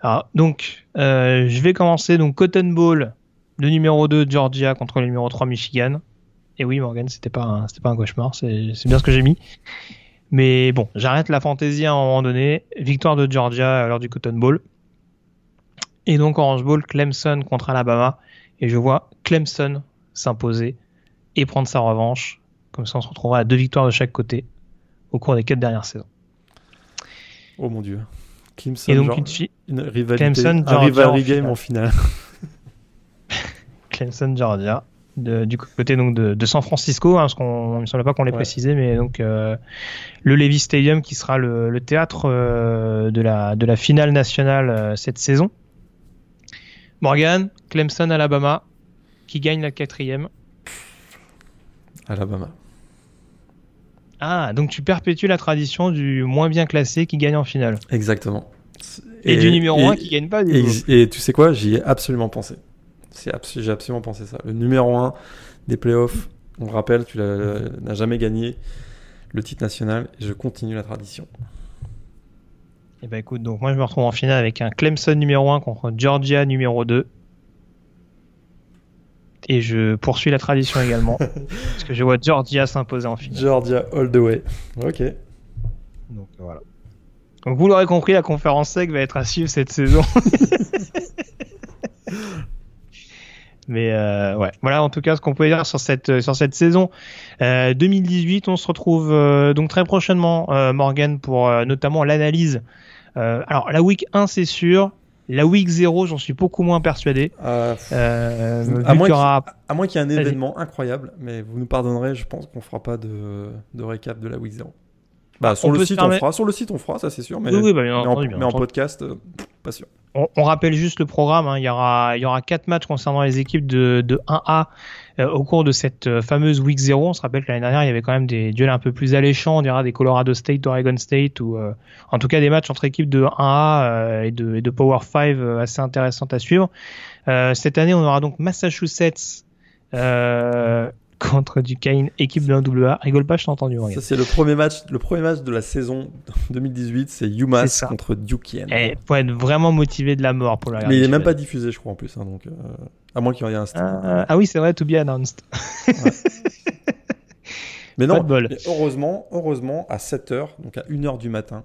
Alors, donc, euh, je vais commencer. Donc, Cotton Bowl, le numéro 2 Georgia contre le numéro 3 Michigan. Et oui, Morgan, c'était pas pas un cauchemar, c'est bien ce que j'ai mis. Mais bon, j'arrête la fantaisie à un moment donné. Victoire de Georgia lors du Cotton Bowl. Et donc, Orange Bowl, Clemson contre Alabama. Et je vois Clemson s'imposer et prendre sa revanche. Comme ça, on se retrouvera à deux victoires de chaque côté au cours des quatre dernières saisons. Oh mon dieu. Clemson, Et donc, genre, une, fi- une rivalité, Clemson, un rivalry en game finale. en finale. Clemson, Georgia, de- du côté donc de, de San Francisco, hein, parce qu'on me semble pas qu'on l'ait Ouais. précisé, mais donc euh, le Levi Stadium qui sera le, le théâtre euh, de la de la finale nationale euh, cette saison. Morgan, Clemson, Alabama, qui gagne la quatrième. Alabama. Ah, donc tu perpétues la tradition du moins bien classé qui gagne en finale. Exactement. Et, du numéro et- 1 qui gagne pas du Et, coup. et tu sais quoi J'y ai absolument pensé. Abs- J'ai absolument pensé ça. Le numéro 1 des playoffs, on le rappelle, tu n'as jamais gagné le titre national et je continue la tradition. Et bah écoute, donc moi je me retrouve en finale avec un Clemson numéro 1 contre Georgia numéro 2. Et je poursuis la tradition également. parce que je vois Georgia s'imposer en finale. Georgia all the way. Ok. Donc voilà. Donc vous l'aurez compris, la conférence sec va être à suivre cette saison. Mais euh, ouais, voilà en tout cas ce qu'on peut dire sur cette sur cette saison Euh, 2018. On se retrouve euh, donc très prochainement, euh, Morgan, pour euh, notamment l'analyse. Euh, alors la week 1 c'est sûr, la week 0 j'en suis beaucoup moins persuadé. Euh, Euh, vu À moins qu'il y aura à moins qu'il y ait un événement incroyable, mais vous nous pardonnerez, je pense qu'on fera pas de, de récap de la week 0. Bah, sur on le site, on fera. Sur le site, on fera, ça c'est sûr. Mais, Oui, oui, bah, bien mais en, entendu, bien mais en entendu. podcast, euh, pas sûr. On, on rappelle juste le programme. hein. Il y aura, il y aura quatre matchs concernant les équipes de, de 1A euh, au cours de cette euh, fameuse Week 0. On se rappelle que l'année dernière, il y avait quand même des duels un peu plus alléchants. On dira des Colorado State, Oregon State, ou euh, en tout cas des matchs entre équipes de 1A euh, et, de, et de Power 5 euh, assez intéressantes à suivre. Cette année, on aura donc Massachusetts euh, contre Duquesne, équipe de 1AA. Rigole pas, je t'ai entendu. Ça, Morgan. c'est le premier match, le premier match de la saison 2018, c'est UMass ça. contre Duquesne. Eh, faut être vraiment motivé de la mort pour le regarder. Mais il est même pas diffusé, je crois, en plus. hein, donc, euh, à moins qu'il y ait un stream. Ah, ah oui, c'est vrai, to be announced. mais non, de bol. mais heureusement, heureusement, à 7h, donc à 1h du matin,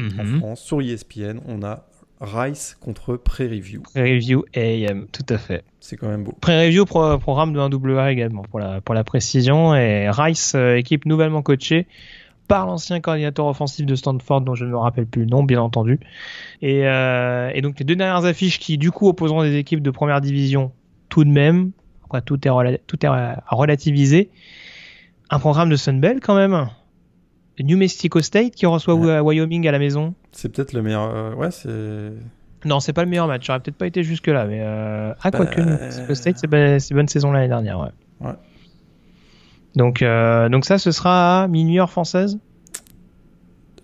en Mhm. France, sur ESPN, on a Rice contre Pré-Review. Pré-review AM, tout à fait. C'est quand même beau. Pré-review pro- programme de 1WA également pour la, pour la précision. Et Rice, euh, équipe nouvellement coachée par l'ancien coordinateur offensif de Stanford, dont je ne me rappelle plus le nom, bien entendu. Et, euh, et donc les deux dernières affiches qui du coup opposeront des équipes de première division tout de même. Après, tout est, rela- tout est à relativiser. Un programme de Sunbelt quand même. New Mexico State qui reçoit Ouais. Wyoming à la maison. C'est peut-être le meilleur. euh, ouais, c'est. Non, c'est pas le meilleur match. J'aurais peut-être pas été jusque là, mais euh... ah Bah, quoique New Mexico State, c'est c'est bonne saison l'année dernière, ouais. Ouais. Donc, euh, donc ça, ce sera à minuit heure française.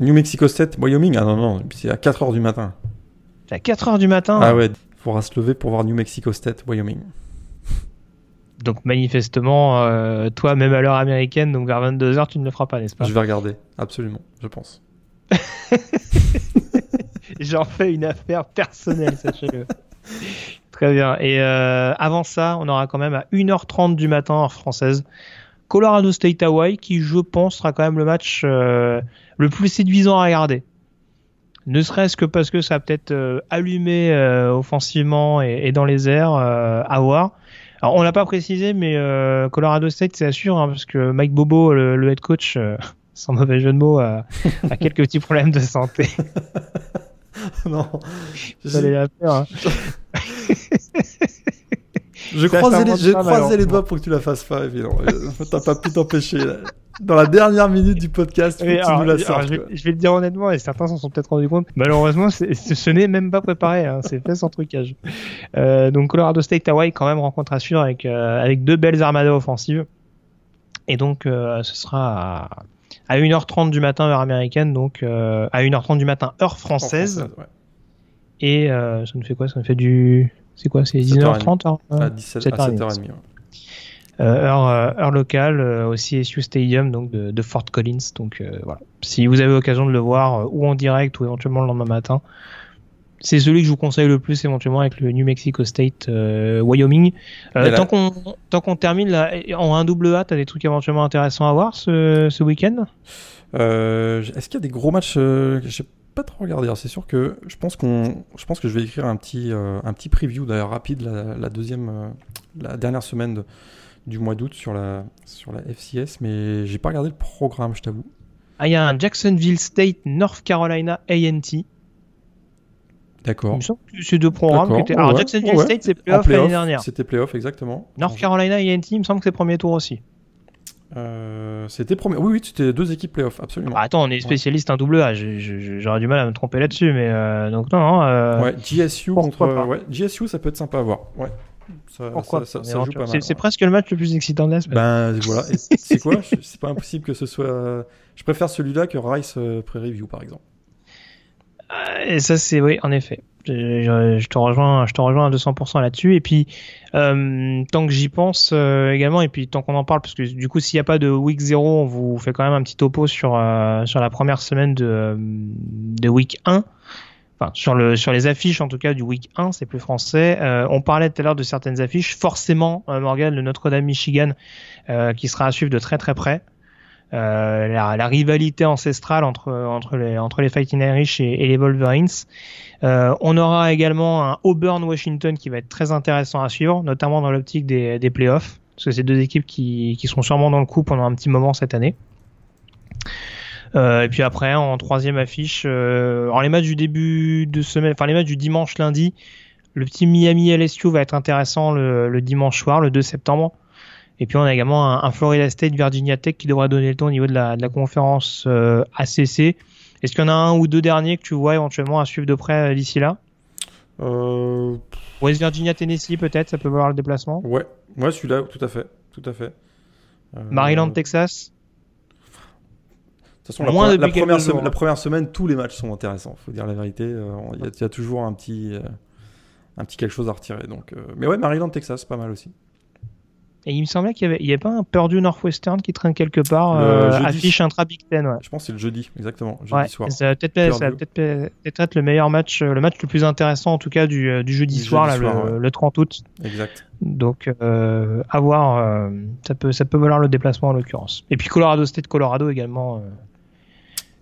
New Mexico State, Wyoming. Ah non, non, c'est à 4h du matin. C'est à 4 heures du matin. Ah ouais, faudra se lever pour voir New Mexico State, Wyoming. Donc manifestement, euh, toi, même à l'heure américaine, donc vers 22 heures, tu ne le feras pas, n'est-ce pas? Je vais regarder, absolument, je pense. J'en fais une affaire personnelle, sachez-le. Très bien. Et euh, avant ça, on aura quand même à 1h30 du matin, heure française, Colorado State Hawaii, qui je pense sera quand même le match euh, le plus séduisant à regarder. Ne serait-ce que parce que ça a peut-être euh, allumé euh, offensivement et, et dans les airs à voir. Alors on l'a pas précisé, mais Colorado State c'est sûr, hein, parce que Mike Bobo, le, le head coach, sans mauvais jeu de mots, a, a quelques petits problèmes de santé. non, Fallait la faire, hein. je croisais, les, je croisais doigts pour que tu la fasses pas, évidemment. T'as pas pu t'empêcher. dans la dernière minute du podcast, tu alors, nous la alors, sors. je, vais, je vais le dire honnêtement, et certains s'en sont peut-être rendus compte. Malheureusement, ce n'est même pas préparé. Hein, c'est fait sans trucage. Euh, donc Colorado State Hawaii, quand même rencontre à suivre avec euh, avec deux belles armadas offensives. Et donc euh, ce sera à, à 1h30 du matin heure américaine, donc euh, à 1h30 du matin heure française. ouais. Et ça nous fait quoi? Ça nous fait du c'est quoi C'est 19h30 heure, euh, À 17 à 7h30. 7h30. ouais. euh, heure, heure locale euh, au CSU Stadium donc de, de Fort Collins. Donc euh, voilà. Si vous avez l'occasion de le voir euh, ou en direct ou éventuellement le lendemain matin, c'est celui que je vous conseille le plus éventuellement avec le New Mexico State euh, Wyoming. Tant qu'on tant qu'on termine là, en 1 double A, t'as des trucs éventuellement intéressants à voir ce, ce week-end? Est-ce qu'il y a des gros matchs pas trop regardé. Alors, C'est sûr que je pense qu'on, je pense que je vais écrire un petit, euh, un petit preview d'ailleurs rapide la, la deuxième, euh, la dernière semaine de- du mois d'août sur la, sur la FCS, mais j'ai pas regardé le programme, je t'avoue. Ah, il y a un Jacksonville State North Carolina A&T. D'accord. c'est deux programmes qui D'accord. étaient. Alors Ouais, Jacksonville ouais. State c'est playoff l'année dernière. C'était playoff exactement. North Carolina A&T, il me semble que c'est premier tour aussi. Euh, c'était premier. Oui, oui, c'était deux équipes playoff, absolument. Bah, attends, on est spécialiste en double A. J'aurais du mal à me tromper là-dessus, mais euh, donc non, non. euh, ouais, GSU contre. Ouais, GSU, ça peut être sympa à voir. Ouais. Ça, Pourquoi ça, ça- C'est mal. c'est ouais. presque le match le plus excitant de la semaine. Ben voilà, c'est quoi? C'est pas impossible que ce soit. Je préfère celui-là que Rice euh, Pré-Review par exemple. Euh, Et ça, c'est oui, en effet. Je, je- te rejoins, je te rejoins à 200% là-dessus. Et puis, euh, tant que j'y pense euh, également, et puis tant qu'on en parle, parce que du coup, s'il n'y a pas de week 0, on vous fait quand même un petit topo sur euh, sur la première semaine de euh, de week 1. Enfin, sur le sur les affiches en tout cas du week 1, c'est plus français. Euh, on parlait tout à l'heure de certaines affiches. Forcément, euh, Morgan, le Notre-Dame Michigan, qui sera à suivre de très très près. Euh, la, rivalité ancestrale entre les entre Fighting Irish et, les Wolverines. Euh, on aura également un Auburn Washington qui va être très intéressant à suivre, notamment dans l'optique des, des playoffs, parce que c'est deux équipes qui, qui seront sûrement dans le coup pendant un petit moment cette année. Euh, et puis après, en troisième affiche, euh, les matchs du début de semaine, enfin les matchs du dimanche lundi, le petit Miami LSU va être intéressant le dimanche soir, le 2 septembre. Et puis on a également un, un Florida State Virginia Tech qui devrait donner le ton au niveau de la, de la conférence euh, ACC. Est-ce qu'il y en a un ou deux derniers que tu vois éventuellement à suivre de près euh, d'ici là? Euh, West Virginia Tennessee peut-être, ça peut valoir le déplacement. ouais, ouais, celui-là, tout à fait, tout à fait. Euh, Maryland De Texas. toute façon, la, Moins première- la depuis première semaine, la première semaine, tous les matchs sont intéressants. Faut dire la vérité. Il y, a- il y a toujours un petit, un petit quelque chose à retirer. Donc, mais ouais, Maryland Texas, pas mal aussi. Et il me semblait qu'il y avait, il y avait pas un Purdue Northwestern qui traîne quelque part, euh, affiche intra Big Ten, ouais. Je pense que c'est le jeudi, exactement, jeudi Ouais, soir. ça va peut-être être le meilleur match, euh, le match le plus intéressant en tout cas du, euh, du jeudi Du soir, jeudi là, soir, le, ouais. le 30 août. Exact. Donc euh, à voir, euh, ça peut ça peut valoir le déplacement en l'occurrence. Et puis Colorado State Colorado également.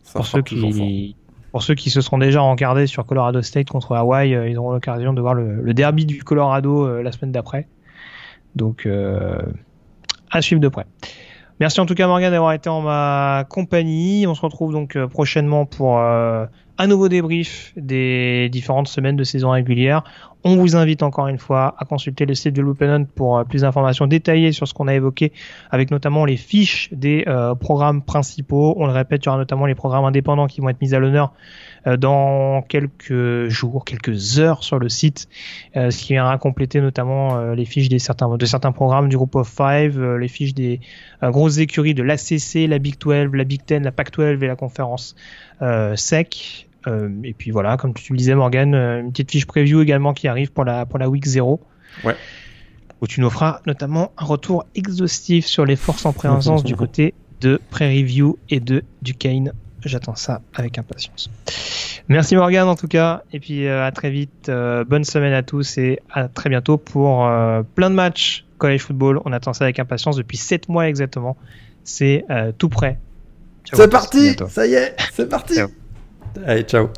Ça pour ceux qui pour ceux qui se seront déjà encardés sur Colorado State contre Hawaii, ils auront l'occasion de voir le, le derby du Colorado la semaine d'après. Donc euh, à suivre de près. Merci en tout cas Morgan d'avoir été en ma compagnie. On se retrouve donc euh, prochainement pour euh, un nouveau débrief des différentes semaines de saison régulière. On vous invite encore une fois à consulter le site de Loopennant pour euh, plus d'informations détaillées sur ce qu'on a évoqué, avec notamment les fiches des programmes principaux. On le répète, il y aura notamment les programmes indépendants qui vont être mis à l'honneur dans quelques jours, quelques heures sur le site, euh, ce qui viendra compléter notamment euh, les fiches des certains, de certains programmes du groupe of five, euh, les fiches des euh, grosses écuries de l'ACC, la Big 12, la Big 10, la Pac 12 et la conférence euh, SEC. Euh, et puis voilà, comme tu le disais Morgan, euh, une petite fiche preview également qui arrive pour la, pour la week 0. Ouais. Où tu nous feras notamment un retour exhaustif sur les forces en présence du côté de Prairie View et de Duquesne. J'attends ça avec impatience. Merci Morgan en tout cas, et puis euh, à très vite. Euh, bonne semaine à tous et à très bientôt pour euh, plein de matchs college football. On attend ça avec impatience depuis 7 mois exactement. C'est euh, tout prêt. C'est parti. Ça y est, c'est parti Ciao. Allez, ciao